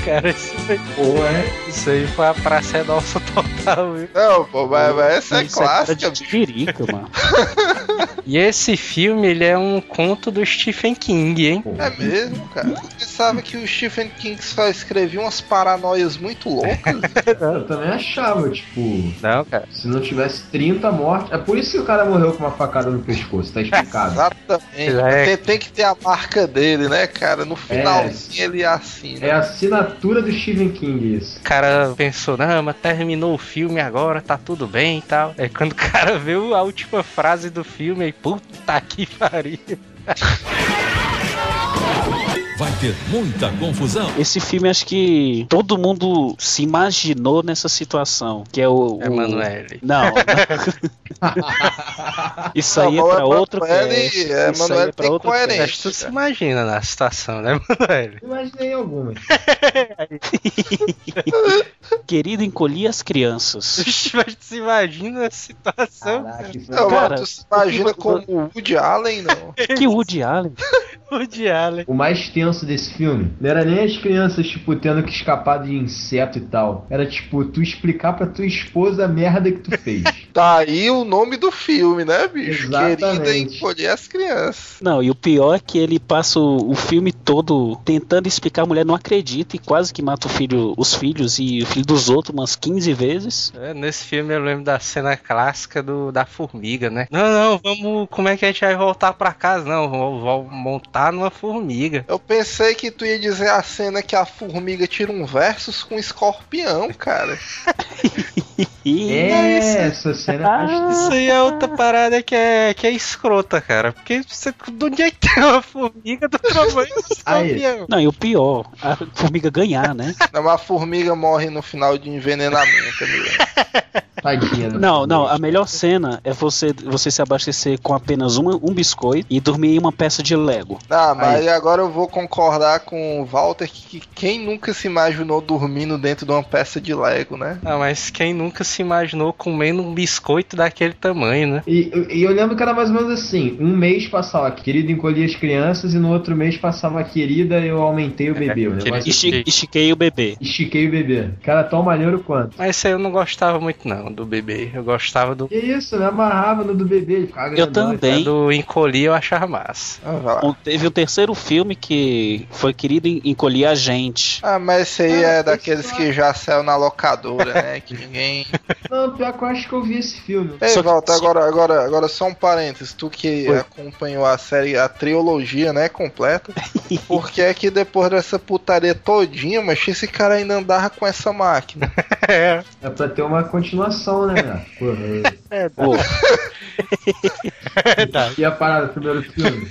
cara, isso aí, Pô, é. isso aí foi a praça nossa total, viu? Não, pô, mas, mas essa é Isso cara clássica, de bicho. Jirica, mano. E esse filme, ele é um conto do Stephen King, hein? É mesmo, cara. Eu pensava que o Stephen King só escrevia umas paranoias muito loucas. Eu também achava, tipo, Não, cara. se não tivesse 30 mortes. É por isso que o cara morreu com uma facada no pescoço, tá explicado. Exatamente. É. Tem, tem que ter a marca dele, né, cara? No finalzinho ele assina. É a assinatura do Stephen King isso. O cara pensou, não, mas terminou o filme agora, tá tudo bem e tal. Aí quando o cara viu a última frase do filme, aí, puta que pariu. Vai ter muita confusão. Esse filme, acho que todo mundo se imaginou nessa situação. Que é o. o- Emanuele. Não. Isso aí é Não, pra mas outro Emanuele- cast. é, Isso aí Emanuele é pra outro. Acho que tu se imagina na situação, né, Emanuele? Imaginei algumas. Querido, encolhi as crianças. Mas tu se imagina a situação, Caraca, Não, Cara, tu se imagina o que- como o Woody Allen, não. Que Woody Allen. o de Allen. O mais tenso desse filme não era nem as crianças, tipo, tendo que escapar de inseto e tal. Era, tipo, tu explicar pra tua esposa a merda que tu fez. Tá aí o nome do filme, né, bicho? Querida Exatamente. encolher as crianças. Não, e o pior é que ele passa o, o filme todo tentando explicar, a mulher não acredita e quase que mata o filho, os filhos e o filho dos outros umas 15 vezes. É, nesse filme eu lembro da cena clássica do, da formiga, né? Não, não, vamos. Como é que a gente vai voltar pra casa? Não, vou, vou montar numa formiga. Eu pensei que tu ia dizer a cena que a formiga tira um versus com um escorpião, cara. E É, essa cena é Ah. Isso aí é outra parada que é, que é escrota, cara. Porque você, de onde é que tem uma formiga do tamanho do? Não, e o pior, a formiga ganhar, né? Não, a formiga morre no final de envenenamento, amigo. tadinha. né? Não, não, a melhor cena é você, você se abastecer com apenas uma, um biscoito e dormir em uma peça de Lego. Ah, mas Aí. agora eu vou concordar com o Walter que, que quem nunca se imaginou dormindo dentro de uma peça de Lego, né? Ah, mas quem nunca se imaginou comendo um biscoito daquele tamanho, né? E, e eu lembro que era mais ou menos assim: um mês passava querida encolhi as crianças, e no outro mês passava querida eu aumentei o bebê. O aquele- negócio Esti- estiquei o bebê. estiquei o bebê. Cara, tão maneiro quanto. Mas esse aí eu não gostava muito, não, do bebê. Eu gostava do. Que isso, me amarrava no do bebê. ele ficava Eu grandão. também. Do encolhi eu achava massa. Ah, Teve o terceiro filme que foi querido en- encolher a gente. Ah, mas esse aí Ah, é daqueles que já saiu na locadora, né? Que ninguém. Não, pior que eu acho que eu vi esse filme. Ei, Só que- Walter, agora, agora, agora só um parênteses. Tu que Oi. acompanhou a série, a trilogia, né, completa. Por que é que depois dessa putaria todinha, mas esse cara ainda andava com essa máquina? É. É pra ter uma continuação, né? Porra, Pô, Verdade. e a parada do primeiro filme?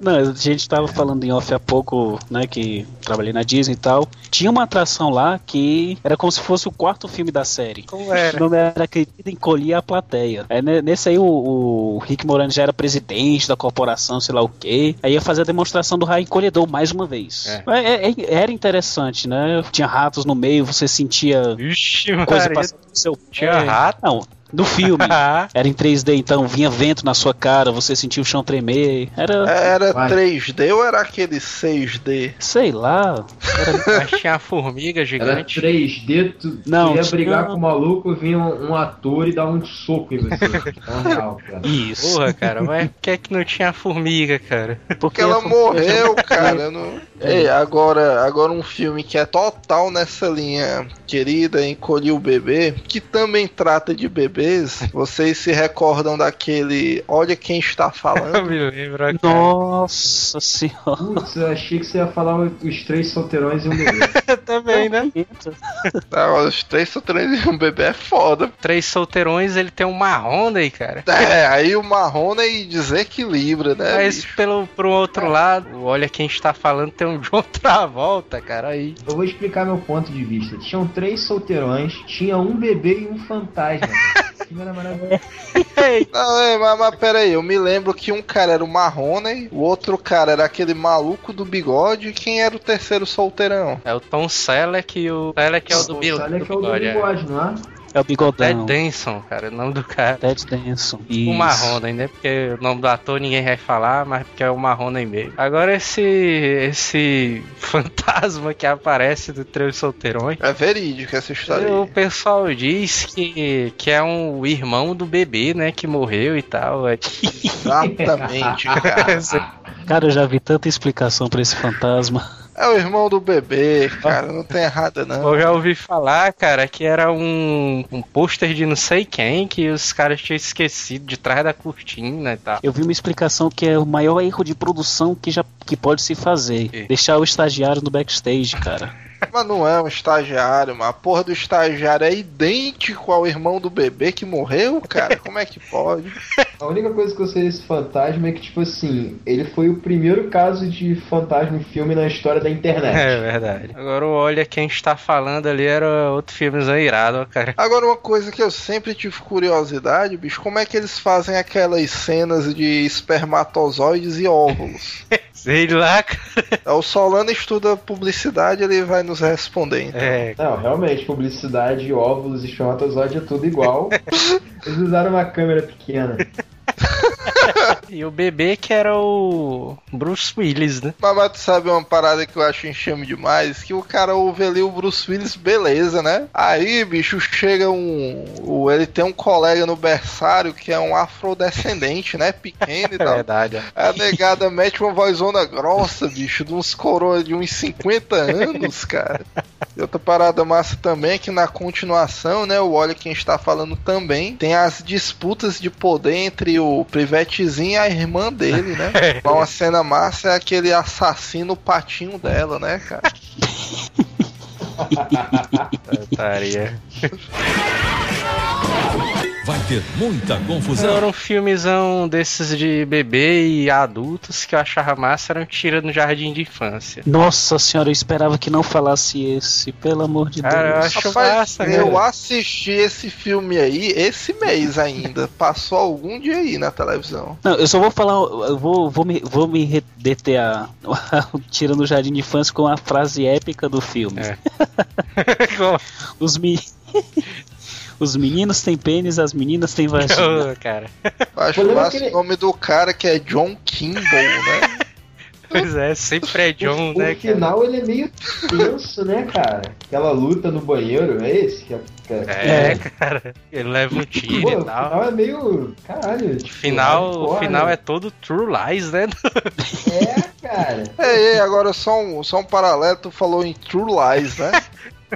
Não, a gente tava falando em off há pouco, né, que trabalhei na Disney e tal. Tinha uma atração lá que era como se fosse o quarto filme da série. Como O era? nome era Acredita Encolher a Plateia. Aí, né, nesse aí o, o Rick Moranis já era presidente da corporação, sei lá o quê. Aí ia fazer a demonstração do raio encolhedor mais uma vez. É. Mas é- é- era interessante, né? Tinha ratos no meio, você sentia Vixe, coisa passando no seu Tinha pé. rato? Não, no filme. Ah, Era em 3D, então vinha vento na sua cara, você sentia o chão tremer. Era, Era Vai. 3D ou era aquele 6D? sei lá. mas tinha a formiga Era gigante. 3D, tu, Não, ia brigar com o maluco, vinha um, um ator e dar um soco em você. É real, cara. Isso. Porra, cara, mas por que é que não tinha a formiga, cara? Porque ela morreu, cara. Não... Ei, agora, agora um filme que é total nessa linha querida, Encolhi o Bebê, que também trata de bebês. Vocês se recordam daquele Olha Quem Está Eu Falando? me lembro, cara. Nossa senhora. Putz, eu achei que você ia falar os três solteirões e um bebê. também, né? Tá, os três solteiros e um bebê é foda. Três solteirões, ele tem um marrom aí, cara. É, aí o Marrone desequilibra, né? Mas bicho? pelo pro outro lado, olha quem está falando tem um John Travolta, cara, aí. Eu vou explicar meu ponto de vista. Tinham três solteirões, tinha um bebê e um fantasma. Filme era maravilhoso. Não, é, mas, mas peraí, eu me lembro que um cara era o Marrone, o outro cara era aquele maluco do bigode, e quem era o terceiro solteirão? É o Tom Selleck e o Selleck é o do, Bill, Olha do que é o do bigode, é. bigode, não é? É o Ted bigodão. Danson, cara, o nome do cara. Ted Danson. O. Marrone, né? Porque o nome do ator ninguém vai falar, mas porque é o Marrone mesmo. Agora esse esse fantasma que aparece do Três Solteirões. É verídico essa história. O pessoal diz que, que é um irmão do bebê, né? Que morreu e tal. É- Exatamente, cara. Cara, eu já vi tanta explicação pra esse fantasma. É o irmão do bebê, cara, não tem errado não. Eu já ouvi falar, cara, que era um, um pôster de não sei quem, que os caras tinham esquecido de trás da cortina e tal. Eu vi uma explicação que é o maior erro de produção que já que pode se fazer. Deixar o estagiário no backstage, cara. Mas não é um estagiário, mas a porra do estagiário é idêntico ao irmão do bebê que morreu, cara. Como é que pode? A única coisa que eu sei desse fantasma é que, tipo assim, ele foi o primeiro caso de fantasma em filme na história da internet. É verdade. Agora, olha, quem está falando ali era outro filmezão irado, ó, cara. Agora, uma coisa que eu sempre tive curiosidade, bicho, como é que eles fazem aquelas cenas de espermatozoides e óvulos? Sei lá, cara. É, o Solano estuda publicidade, ele vai nos responder. Então. É, Não, realmente, publicidade, óvulos, espermatozoide é tudo igual. Eles usaram uma câmera pequena. e o bebê que era o Bruce Willis, né? Mas, mas tu sabe uma parada que eu acho enxame demais? Que o cara ouve ali o Bruce Willis, beleza, né? Aí, bicho, chega um. ele tem um colega no berçário que é um afrodescendente, né? Pequeno e É tal. verdade, ó. A negada mete uma vozona grossa, bicho, de uns coroas de uns 50 anos, cara. E outra parada massa também é que na continuação, né, o Olha Quem Está Falando também, tem as disputas de poder entre o Privetezinho e a irmã dele, né? Uma cena massa é aquele assassino patinho dela, né, cara? Otaria. Vai ter muita confusão. Era um filmezão desses de bebê e adultos que eu achava massa, era um tira no jardim de infância. Nossa senhora, eu esperava que não falasse esse, pelo amor de Cara, eu Deus. acho Rapaz, massa, eu né? assisti esse filme aí esse mês ainda. Passou algum dia aí na televisão. Não, eu só vou falar, eu vou, vou me, vou me deter a, tira no jardim de infância com a frase épica do filme. É. Os, mi... Os meninos têm pênis, as meninas têm vagina. Ô, cara. Eu acho é que ele- o nome do cara que é John Kimball, né? Pois é, sempre é John, o né, o final ele é meio tenso, né, cara? Aquela luta no banheiro, é esse? Que é, que é- cara? É, cara. Ele leva um Pô, tiro o e tal. final é meio. Caralho. Tipo, Final, o final né? é todo True Lies, né? É, cara. Ei, ei, agora só um, só um paralelo, tu falou em True Lies, né?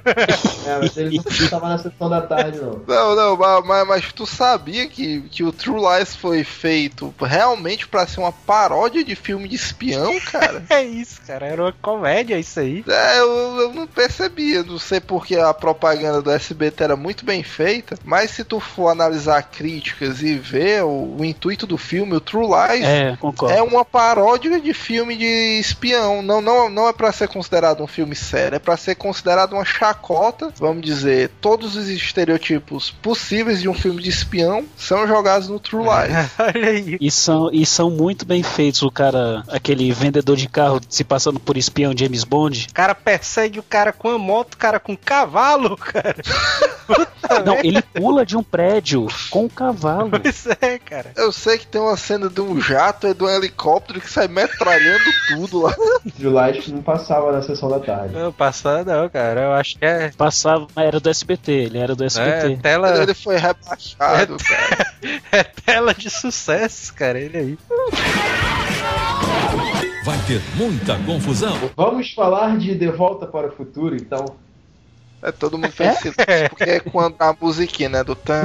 É, mas ele não tava na sessão da tarde, não. Não, não, ma- mas, mas tu sabia que, que o True Lies foi feito realmente pra ser uma paródia de filme de espião, cara? É isso, cara. Era uma comédia isso aí. É, eu, eu não percebia, não sei porque a propaganda do SBT era muito bem feita, mas se tu for analisar críticas e ver o, o intuito do filme, o True Lies É, é uma paródia de filme de espião. Não, não, não é pra ser considerado um filme sério, é pra ser considerado uma chacota, vamos dizer, todos os estereotipos possíveis de um filme de espião são jogados no True Lies. Olha aí. E são, e são muito bem feitos. O cara, aquele vendedor de carro se passando por espião James Bond. O cara persegue o cara com a moto, o cara com cavalo, cara. Puta Não, merda. ele pula de um prédio com um cavalo. Pois é, cara. Eu sei que tem uma cena de um jato e de um helicóptero que sai metralhando tudo lá. July não passava na sessão da tarde. Não, passando não, cara. Eu acho é, Passava, era do SBT, ele era do é SBT. tela, Ele foi rebaixado, cara. é tela de sucesso, cara. Ele aí. Vai ter muita confusão. Vamos falar de De Volta para o Futuro, então. É, todo mundo fez silêncio, porque é quando a musiquinha, né, do tan.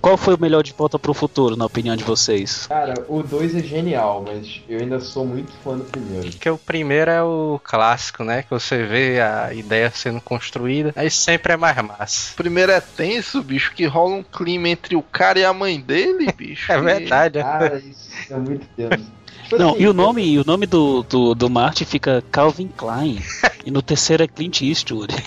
Qual foi o melhor de volta pro futuro, na opinião de vocês? Cara, o 2 é genial, mas eu ainda sou muito fã do primeiro. Porque o primeiro é o clássico, né? Que você vê a ideia sendo construída. Aí sempre é mais massa. O primeiro é tenso, bicho, que rola um clima entre o cara e a mãe dele, bicho. É verdade. Cara, isso é muito tenso. Tipo Não, assim, e o nome, e o nome do, do, do Marty fica Calvin Klein. e no terceiro é Clint Eastwood.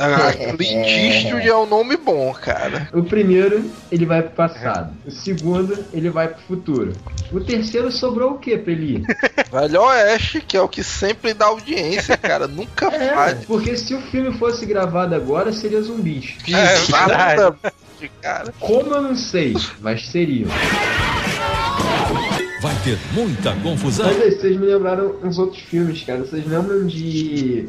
Ah, Clint Eastwood é um nome bom, cara. O primeiro, ele vai pro passado. O segundo, ele vai pro futuro. O terceiro sobrou o que pra ele ir? Velho Oeste, que é o que sempre dá audiência, cara. Nunca É, falha. porque se o filme fosse gravado agora, seria zumbis. É verdade. Exatamente, cara. Como eu não sei, mas seriam. Vai ter muita confusão. Mas vocês me lembraram uns outros filmes, cara. Vocês lembram de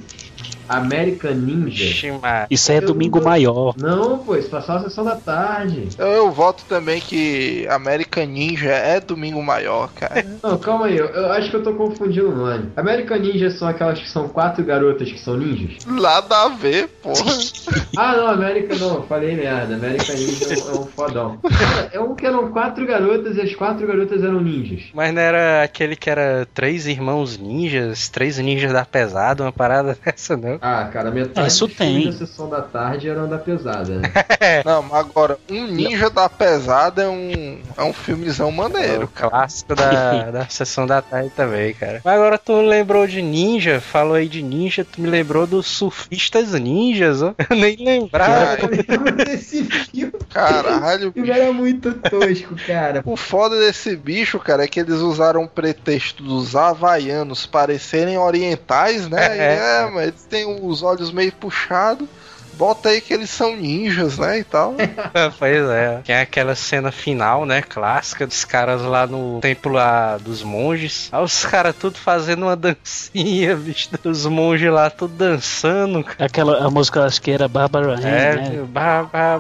American Ninja? Isso é Eu domingo nunca- maior. Não, pô, isso passava a sessão da tarde. Eu, eu voto também que American Ninja é domingo maior, cara. Não, calma aí, eu, eu acho que eu tô confundindo o nome. American Ninja são aquelas que são quatro garotas que são ninjas? Nada a ver, porra. Ah, não, American não, falei merda. American Ninja é um, é um fodão. É um que eram quatro garotas e as quatro garotas eram ninjas. Mas não era aquele que era três irmãos ninjas, três ninjas da pesada, uma parada dessa, não. Ah, cara, metade Isso dos filmes tem. da sessão da tarde eram da pesada, né? Não, mas agora, um Ninja da Pesada é um, é um filmezão É maneiro. o clássico da, da sessão da tarde também, cara. Mas agora tu lembrou de ninja, falou aí de ninja, tu me lembrou dos surfistas ninjas, ó. Eu nem lembrava. Eu lembro desse filme. Caralho, bicho. era muito tosco, cara. O foda desse bicho, cara, é que eles usaram o pretexto dos havaianos parecerem orientais, né? É. E, é, mas eles têm os olhos meio puxados. Bota aí que eles são ninjas, né? E tal. pois é. Tem aquela cena final, né? Clássica dos caras lá no templo lá dos monges. Aí os caras tudo fazendo uma dancinha, bicho. Os monges lá tudo dançando. cara. Aquela a música acho que era Barbara Hand, É, né? ba, ba.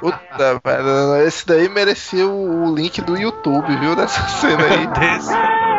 Puta. Esse daí merecia o, o link do YouTube, viu? Dessa cena aí. Desse.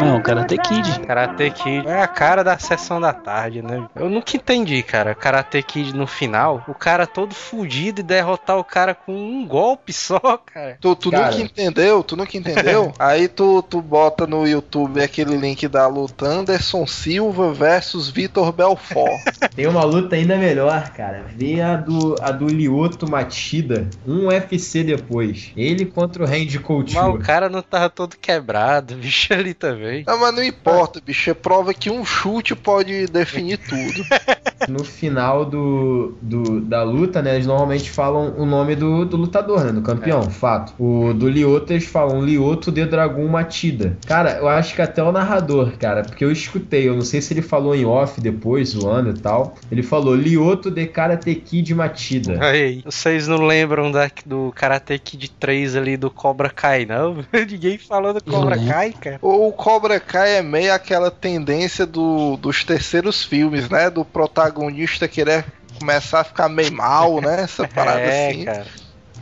Não, Karate Kid. Karate Kid é a cara da sessão da tarde, né? Eu nunca entendi, cara. Karate Kid no final, o cara todo fudido e derrotar o cara com um golpe só, cara. Tu, tu Cara. nunca entendeu? Tu nunca entendeu? Aí tu, tu bota no YouTube aquele link da luta Anderson Silva versus Vitor Belfort. Tem uma luta ainda melhor, cara. Vê a do, a do Lioto Machida, um UFC depois. Ele contra o Randy Mas o Couture. cara não tava todo quebrado, bicho ali também. Não, mas não importa, bicho. É prova que um chute pode definir tudo. No final do, do- da luta, né, eles normalmente falam o nome do, do lutador, né, do campeão, fato. O do Lioto eles falam Lioto de Dragon Matida. Cara, eu acho que até o narrador, cara, porque eu escutei, eu não sei se ele falou em off depois, zoando e tal. Ele falou Lioto de Karate Kid Matida. Aí, vocês não lembram da, do Karate Kid 3 ali do Cobra Kai, não? Ninguém falou do Cobra lembro. Kai, cara. O Cobra Kai é meio aquela tendência do, dos terceiros filmes, né? Do protagonista querer começar a ficar meio mal, né? Essa parada é, assim. cara.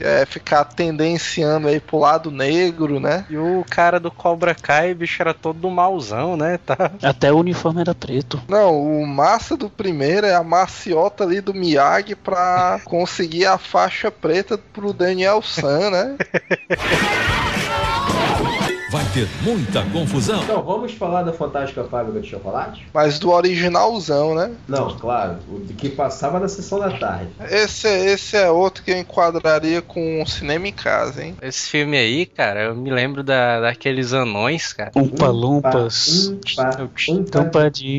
É, ficar tendenciando aí pro lado negro, né? E o cara do Cobra Kai, bicho, era todo mauzão, né? Tá. Até o uniforme era preto. Não, o massa do primeiro é a maciota ali do Miyagi pra conseguir a faixa preta pro Daniel San, né? Vai ter muita confusão. Então, vamos falar da Fantástica Fábrica de Chocolate? Mas do originalzão, né? Não, claro, o que passava na sessão da tarde. Esse, esse é outro que eu enquadraria com um cinema em casa, hein? Esse filme aí, cara, eu me lembro da, daqueles anões, cara. Umpa Lumpas. Umpa,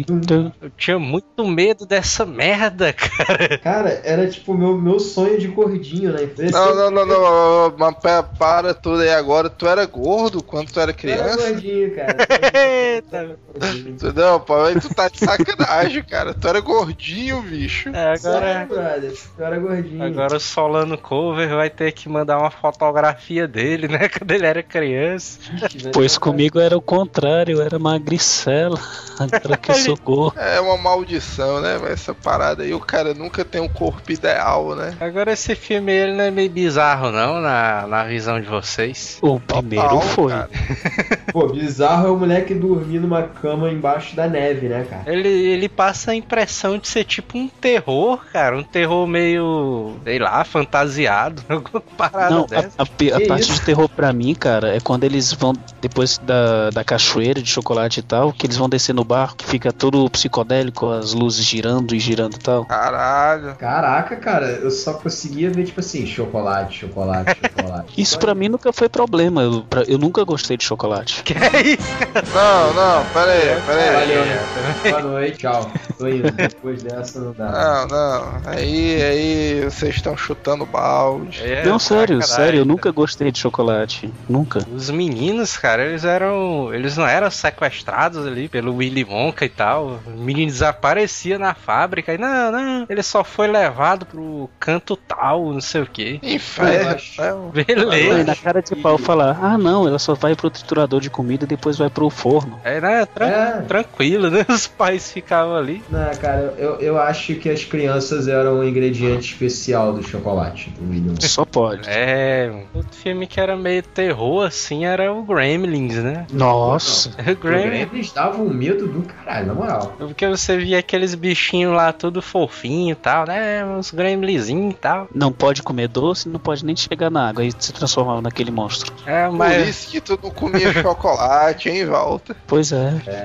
Eu, tinha muito medo dessa merda, cara. Cara, era tipo meu, meu sonho de gordinho, né? Não, não, não, não, mas para tudo aí agora. Tu era gordo quando tu era Eu era criança? gordinho, cara. Eita. Tu- Não, pô, aí tu tá de sacanagem, cara. Tu era gordinho, bicho. É, Sério, agora, brother. Eu era gordinho. agora o Solano Cover vai ter que mandar uma fotografia dele, né? Quando ele era criança. Pois comigo era o contrário, eu era magricela. Agora que eu sou gordo. É uma maldição, né? Essa parada aí. O cara nunca tem um corpo ideal, né? Agora esse filme ele não é meio bizarro, não, na, na visão de vocês. O primeiro Total, foi. Pô, bizarro é o moleque dormir numa cama embaixo da neve, né, cara? Ele, ele passa a impressão de ser tipo um terror, cara. Um terror meio, sei lá, fantasiado. Alguma parada Não, dessa. a, a a parte isso? de terror pra mim, cara, é quando eles vão, depois da, da cachoeira de chocolate e tal, que eles vão descer no barco, que fica todo psicodélico, as luzes girando e girando e tal. Caralho. Caraca, cara, eu só conseguia ver, tipo assim, chocolate, chocolate, chocolate. Isso pra mim nunca foi problema, eu, pra- eu nunca gostei de chocolate. Que é isso? Não, não, pera aí, pera aí. Valeu, né? Boa noite, tchau. Tô indo. Depois dessa não dá. Não, não. Aí, aí vocês estão chutando balde. É, não, sério, sacanagem. sério, eu nunca gostei de chocolate. Nunca. Os meninos, cara, eles eram. Eles não eram sequestrados ali pelo Willy Wonka e tal. O menino desaparecia na fábrica e não, não. Ele só foi levado pro canto tal, não sei o que. Inferno, né? Aí Beleza. na cara de pau falar, ah não, ela só vai pro triturador de comida e depois vai pro forno. É, né? Tran- É. Tranquilo, né? Os pais ficavam ali. Não, cara, eu, eu acho que as crianças eram um ingrediente especial do chocolate. Do. Só pode. É, outro filme que era meio terror, assim, era o Gremlins, né? Nossa. O O Gremlins. Gremlins davam um medo do caralho, na moral. Porque você via aqueles bichinhos lá, tudo fofinho e tal, né? Uns gremlinzinhos e tal. Não pode comer doce, não pode nem chegar na água e se transformar naquele monstro. É, Por mas, isso que tu não comia chocolate, hein, Walter? Pois é. É.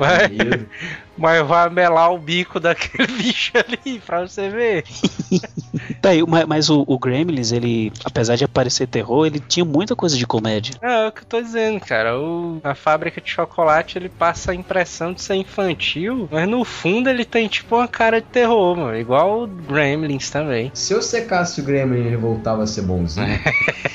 mas vai melar o bico daquele bicho ali pra você ver. Tá aí, mas, mas o, o Gremlins, ele, apesar de aparecer terror, ele tinha muita coisa de comédia. É, é o que eu tô dizendo, cara. O, a fábrica de chocolate ele passa a impressão de ser infantil, mas no fundo ele tem tipo uma cara de terror, mano. Igual o Gremlins também. Se eu secasse o Gremlin, ele voltava a ser bonzinho.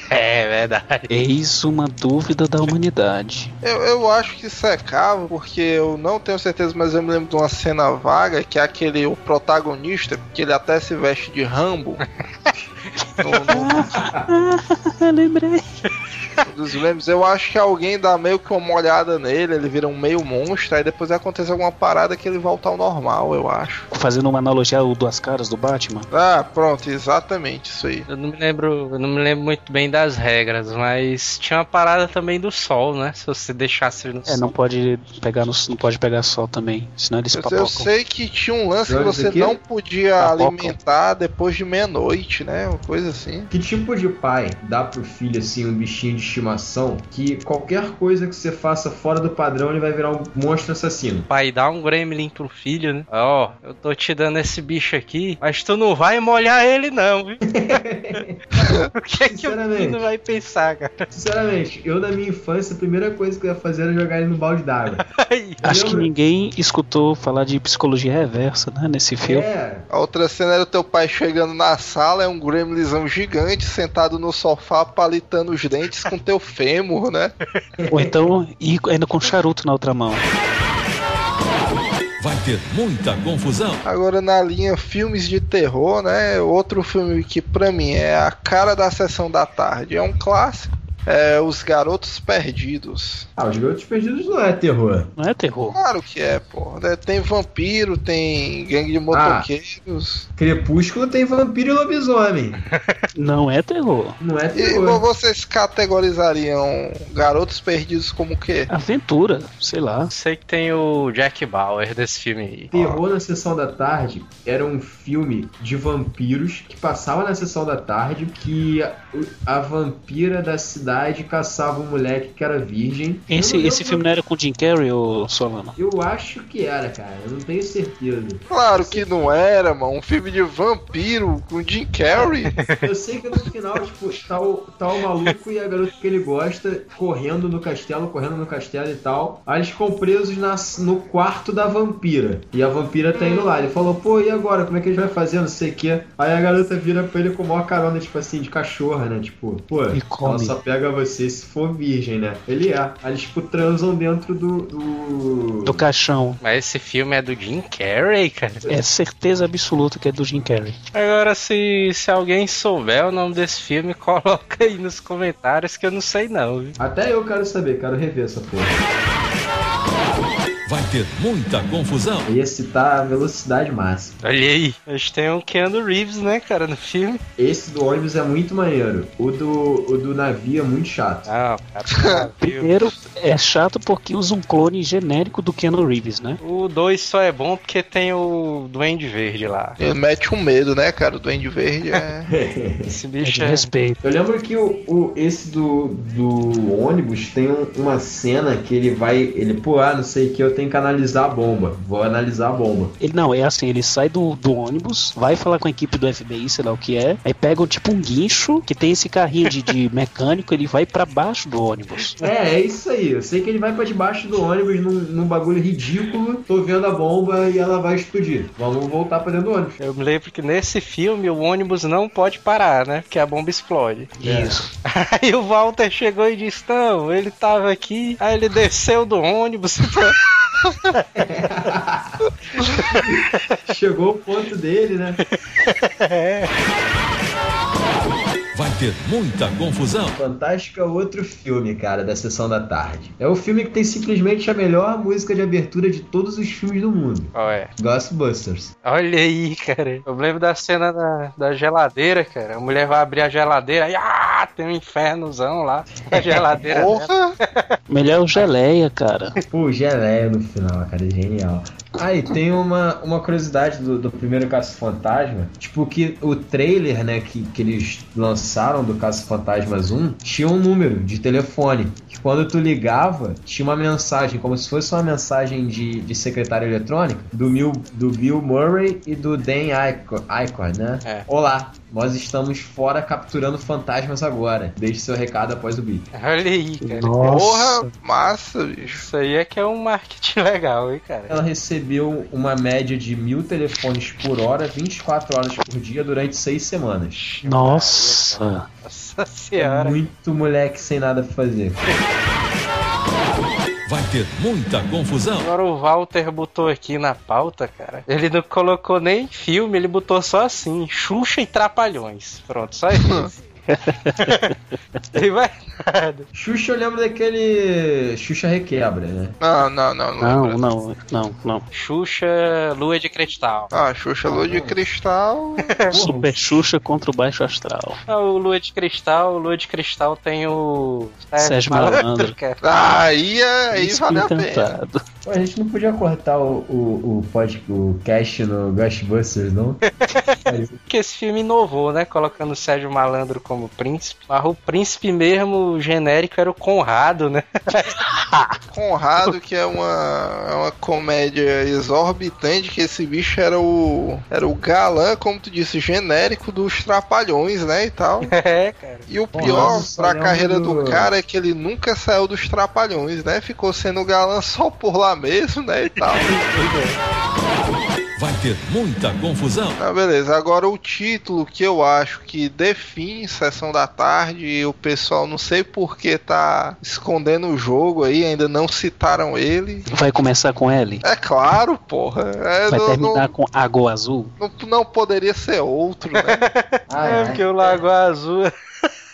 É verdade. Eis uma dúvida da humanidade. Eu, eu acho que secava, porque eu não tenho certeza, mas eu me lembro de uma cena vaga que é aquele o protagonista, que ele até se veste de Rambo. no, no, Ah, lembrei. dos lembros, eu acho que alguém dá meio que uma olhada nele, ele vira um meio monstro, aí depois acontece alguma parada que ele volta ao normal, eu acho. Fazendo uma analogia ao Duas Caras do Batman. Ah, pronto, exatamente isso aí. Eu não me lembro, eu não me lembro muito bem das regras, mas tinha uma parada também do sol, né? Se você deixasse ele no É, sol. não pode pegar no, não pode pegar sol também, senão eles Eu, papocam. eu sei que tinha um lance que você não podia Papocam. alimentar depois de meia-noite, né? Coisa assim. Que tipo de pai dá pro filho assim um bichinho de estimação que qualquer coisa que você faça fora do padrão ele vai virar um monstro assassino? Pai dá um gremlin pro filho, né? Ó, eu tô te dando esse bicho aqui, mas tu não vai molhar ele não, viu? o que é que o menino vai pensar, cara? Sinceramente, eu na minha infância a primeira coisa que eu ia fazer era jogar ele no balde d'água. Acho que ninguém escutou falar de psicologia reversa, né, nesse filme. É, A outra cena era o teu pai chegando na sala, é um gremlinzão gigante sentado no sofá, palitando os dentes com teu fêmur, né? Ou então, e ainda com charuto na outra mão. Vai ter muita confusão. Agora na linha filmes de terror, né? Outro filme que pra mim é a cara da sessão da tarde, é um clássico. É Os Garotos Perdidos. Ah, os garotos perdidos não é terror. Não é terror. Claro que é, porra. né? Tem vampiro, tem gangue de motoqueiros. Crepúsculo tem vampiro e lobisomem. Não é terror. Não é E terror. vocês categorizariam Garotos Perdidos como o quê? Aventura, sei lá. Sei que tem o Jack Bauer desse filme aí. Terror na Sessão da Tarde era um filme de vampiros que passava na Sessão da Tarde que a, a vampira da cidade caçava um moleque que era virgem. Esse, não esse filme não era com Jim Carrey ou Solano? Eu acho que era, cara. Eu não tenho certeza. Claro que não era, mano. Um filme de vampiro com Jim Carrey. Eu sei que no final, tipo, tá o, tá o maluco e a garota que ele gosta correndo no castelo, correndo no castelo e tal. Aí eles ficam presos na- no quarto da vampira. E a vampira tá indo lá. Ele falou, pô, e agora? Como é que a gente vai fazer? Não sei o quê. Aí a garota vira pra ele com uma carona, tipo assim, de cachorra, né? Tipo, pô, ela só pega você se for virgem, né? Ele é. Eles, tipo, transam dentro do. do... Do caixão. Mas esse filme é do Jim Carrey, cara. É certeza absoluta que é do Jim Carrey. Agora, se, se alguém souber o nome desse filme, coloca aí nos comentários que eu não sei não. viu? Até eu quero saber, quero rever essa porra. Vai ter muita confusão. Esse tá a velocidade máxima. Olha aí. A gente tem um Keanu Reeves, né, cara, no filme. Esse do ônibus é muito maneiro. O do, o do navio é muito chato. Ah, cara. Primeiro, é chato porque usa um clone genérico do Keanu Reeves, né? O 2 só é bom porque tem o Duende Verde lá. Ele mete um medo, né, cara? O Duende Verde é. Esse É bicho de é. respeito. Eu lembro que o, o- esse do, do ônibus tem um- uma cena que ele vai. Ele, pô, ah, não sei o que, eu tenho que analisar a bomba. Vou analisar a bomba. Ele não, é assim, ele sai do, do ônibus, vai falar com a equipe do FBI, sei lá o que é, aí pegam tipo um guincho que tem esse carrinho de, de mecânico, ele vai pra baixo do ônibus. É, é isso aí. Eu sei que ele vai pra debaixo do ônibus num, num bagulho ridículo. Tô vendo a bomba e ela vai explodir. Vamos voltar pra dentro do ônibus. Eu me lembro que nesse filme o ônibus não pode parar, né? Porque a bomba explode. Isso. Aí o Walter chegou e disse: Não, ele tava aqui. Aí ele desceu do ônibus. Chegou o ponto dele, né? Vai ter muita confusão. Fantástica é outro filme, cara, da sessão da tarde. É o filme que tem simplesmente a melhor música de abertura de todos os filmes do mundo. Qual é? Ghostbusters. Olha aí, cara. Eu lembro da cena da, da geladeira, cara. A mulher vai abrir a geladeira e ah, tem um infernozão lá. A geladeira. Porra! Melhor o geleia, cara. Pô, geleia no final, cara, é genial. Ah, e tem uma, uma curiosidade do, do primeiro Caça Fantasma. Tipo, que o trailer, né, que, que eles lançaram do Caça Fantasmas 1 tinha um número de telefone. Que quando tu ligava, tinha uma mensagem, como se fosse uma mensagem de, de secretária eletrônica, do, Mil, do Bill Murray e do Dan Aykroyd, né? É. Olá, nós estamos fora capturando fantasmas agora. Deixe seu recado após o beat. Olha aí, cara. Nossa. Porra! Massa, bicho. Isso aí é que é um marketing legal, hein, cara. Ela recebeu uma média de mil telefones por hora, 24 horas por dia, durante seis semanas. Nossa. Nossa É senhora. muito moleque sem nada pra fazer. Vai ter muita confusão. Agora o Walter botou aqui na pauta, cara. Ele não colocou nem filme, ele botou só assim: Xuxa e Trapalhões. Pronto, só isso. Tem mais nada. Xuxa, eu lembro daquele. Xuxa Requebra, né? Não, não, não, não. Não, não, não, não. Xuxa Lua de Cristal. Ah, Xuxa Lua de Cristal. Super Xuxa contra o Baixo Astral. Ah, o Lua de Cristal, o Lua de Cristal tem o. Sérgio Malandro. Ah, aí, é- aí Príncipe vale a pena. A gente não podia cortar o, o, o, pod, o cast no Ghostbusters, não? Que esse filme inovou, né? Colocando o Sérgio Malandro como príncipe. Mas o príncipe mesmo, o genérico, era o Conrado, né? Conrado, que é uma, é uma comédia exorbitante, que esse bicho era o. Era o galã, como tu disse, genérico dos trapalhões, né? E tal. É, cara. E o pior nossa, pra lembro carreira do do- cara é que ele nunca saiu dos trapalhões, né? Ficou sendo galã só por lá mesmo, né? E tal. Vai ter muita confusão. Ah, beleza. Agora o título que eu acho que define Sessão da Tarde e o pessoal não sei por que tá escondendo o jogo aí, ainda não citaram ele. Vai começar com L? É claro, porra. É, Vai não, terminar com Água Azul? não, não, não poderia ser outro, né? Ah, É, porque o Lago Azul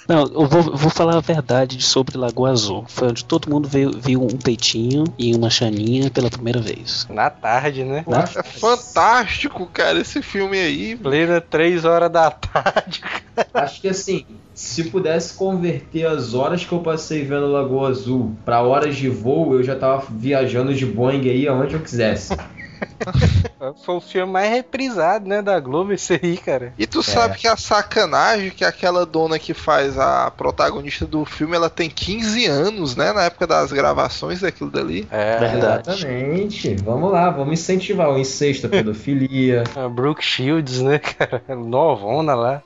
Não, eu vou, vou falar a verdade sobre Lagoa Azul. Foi onde todo mundo veio, viu um peitinho e uma chaninha pela primeira vez. Na tarde, né? Acho- É fantástico, cara, esse filme aí. Plena 3 horas da tarde. Acho que assim, se pudesse converter as horas que eu passei vendo Lagoa Azul pra horas de voo, eu já tava viajando de Boeing aí aonde eu quisesse. Foi o filme mais reprisado, né, da Globo, esse aí, cara. E tu sabe que a sacanagem que aquela dona que faz a protagonista do filme, ela tem 15 anos, né? Na época das gravações daquilo dali. É, Verdade. Exatamente. Vamos lá, vamos incentivar o incesto, a pedofilia. a Brooke Shields, né, cara? Novona lá.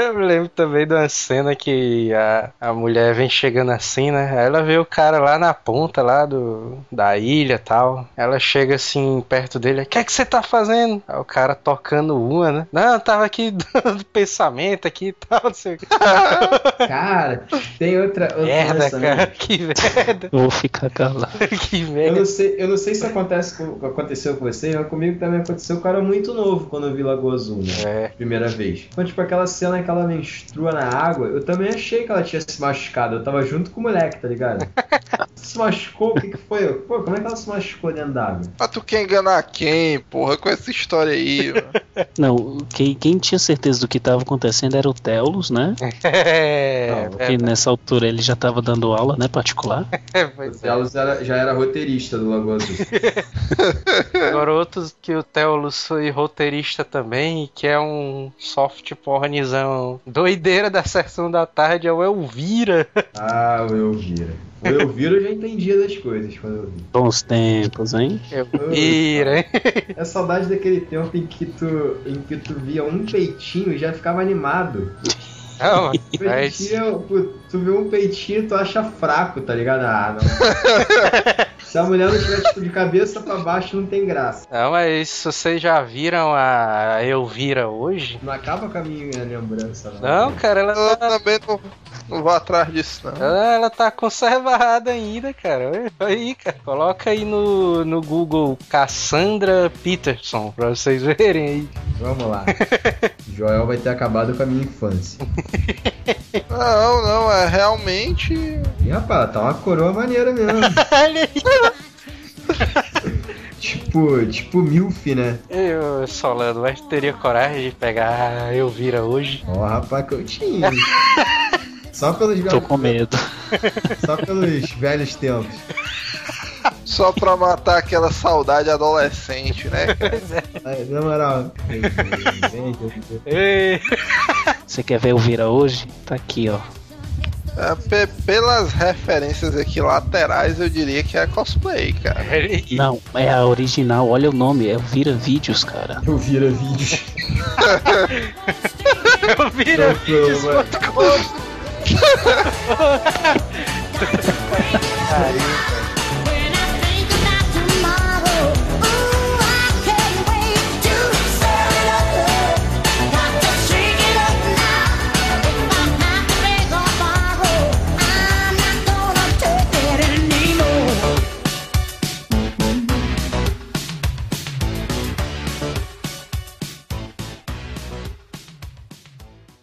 Eu me lembro também de uma cena que a, a mulher vem chegando assim, né? Aí ela vê o cara lá na ponta lá do, da ilha e tal. Ela chega assim perto dele. O que é que você tá fazendo? Aí o cara tocando uma, né? Não, eu tava aqui do pensamento aqui e tal, não sei o que. Cara, tem outra. outra Merda, né? cara. Que merda. Vou ficar calado. Que Eu merda. não, sei, eu não sei se acontece com, aconteceu com você, mas comigo também aconteceu. O cara era muito novo quando eu vi Lagoa Azul, né? É. Primeira vez. Então, tipo, aquela cena que ela menstrua na água, eu também achei que ela tinha se machucado. Eu tava junto com o moleque, tá ligado? se machucou? O que que foi? Pô, como é que ela se machucou dentro d'água? Mas tu quer enganar quem, porra, com essa história aí? mano? Não, quem, quem tinha certeza do que estava acontecendo era o Telos, né? É, Não, Porque nessa altura ele já estava dando aula, né, particular. é, O é. Telos era- já era roteirista do Lagoa Azul. Agora outros que o Teolus foi roteirista também, que é um soft pornizão doideira da sessão da tarde, é o Elvira. ah, o Elvira. O Elvira eu já entendia das coisas quando eu vi. Bons tempos, hein? Elvira, hein? É saudade daquele tempo em que tu, em que tu via um peitinho e já ficava animado. Não, dia, pô, tu vê um peitinho tu acha fraco, tá ligado? Ah, não. Se a mulher não tiver tipo de cabeça pra baixo, não tem graça. Não, mas se vocês já viram a Elvira hoje? Não acaba com a minha lembrança, não. Não, cara, ela Eu tá, também não, não vou atrás disso, não. ela, ela tá conservada ainda, cara. Olha Aí, cara. Coloca aí no, no Google Cassandra Peterson pra vocês verem aí. Vamos lá. Joel vai ter acabado com a minha infância. Não, não, é realmente. E rapaz, tá uma coroa maneira mesmo. Olha aí. tipo, tipo Milf, né? Eu, Solano, mas teria coragem de pegar a Elvira hoje? Ó, rapaz, que eu tinha. Só pelos, Tô velhos, com medo. só pelos velhos tempos. Só pra matar aquela saudade adolescente, né? cara? Aí, Na moral. Ei, Você quer ver o Vira hoje? Tá aqui, ó. É, pe- pelas referências aqui laterais, eu diria que é cosplay, cara. Não, é a original, olha o nome, é o Vira Vídeos, cara. Eu vira vídeos. Elvira vídeos. When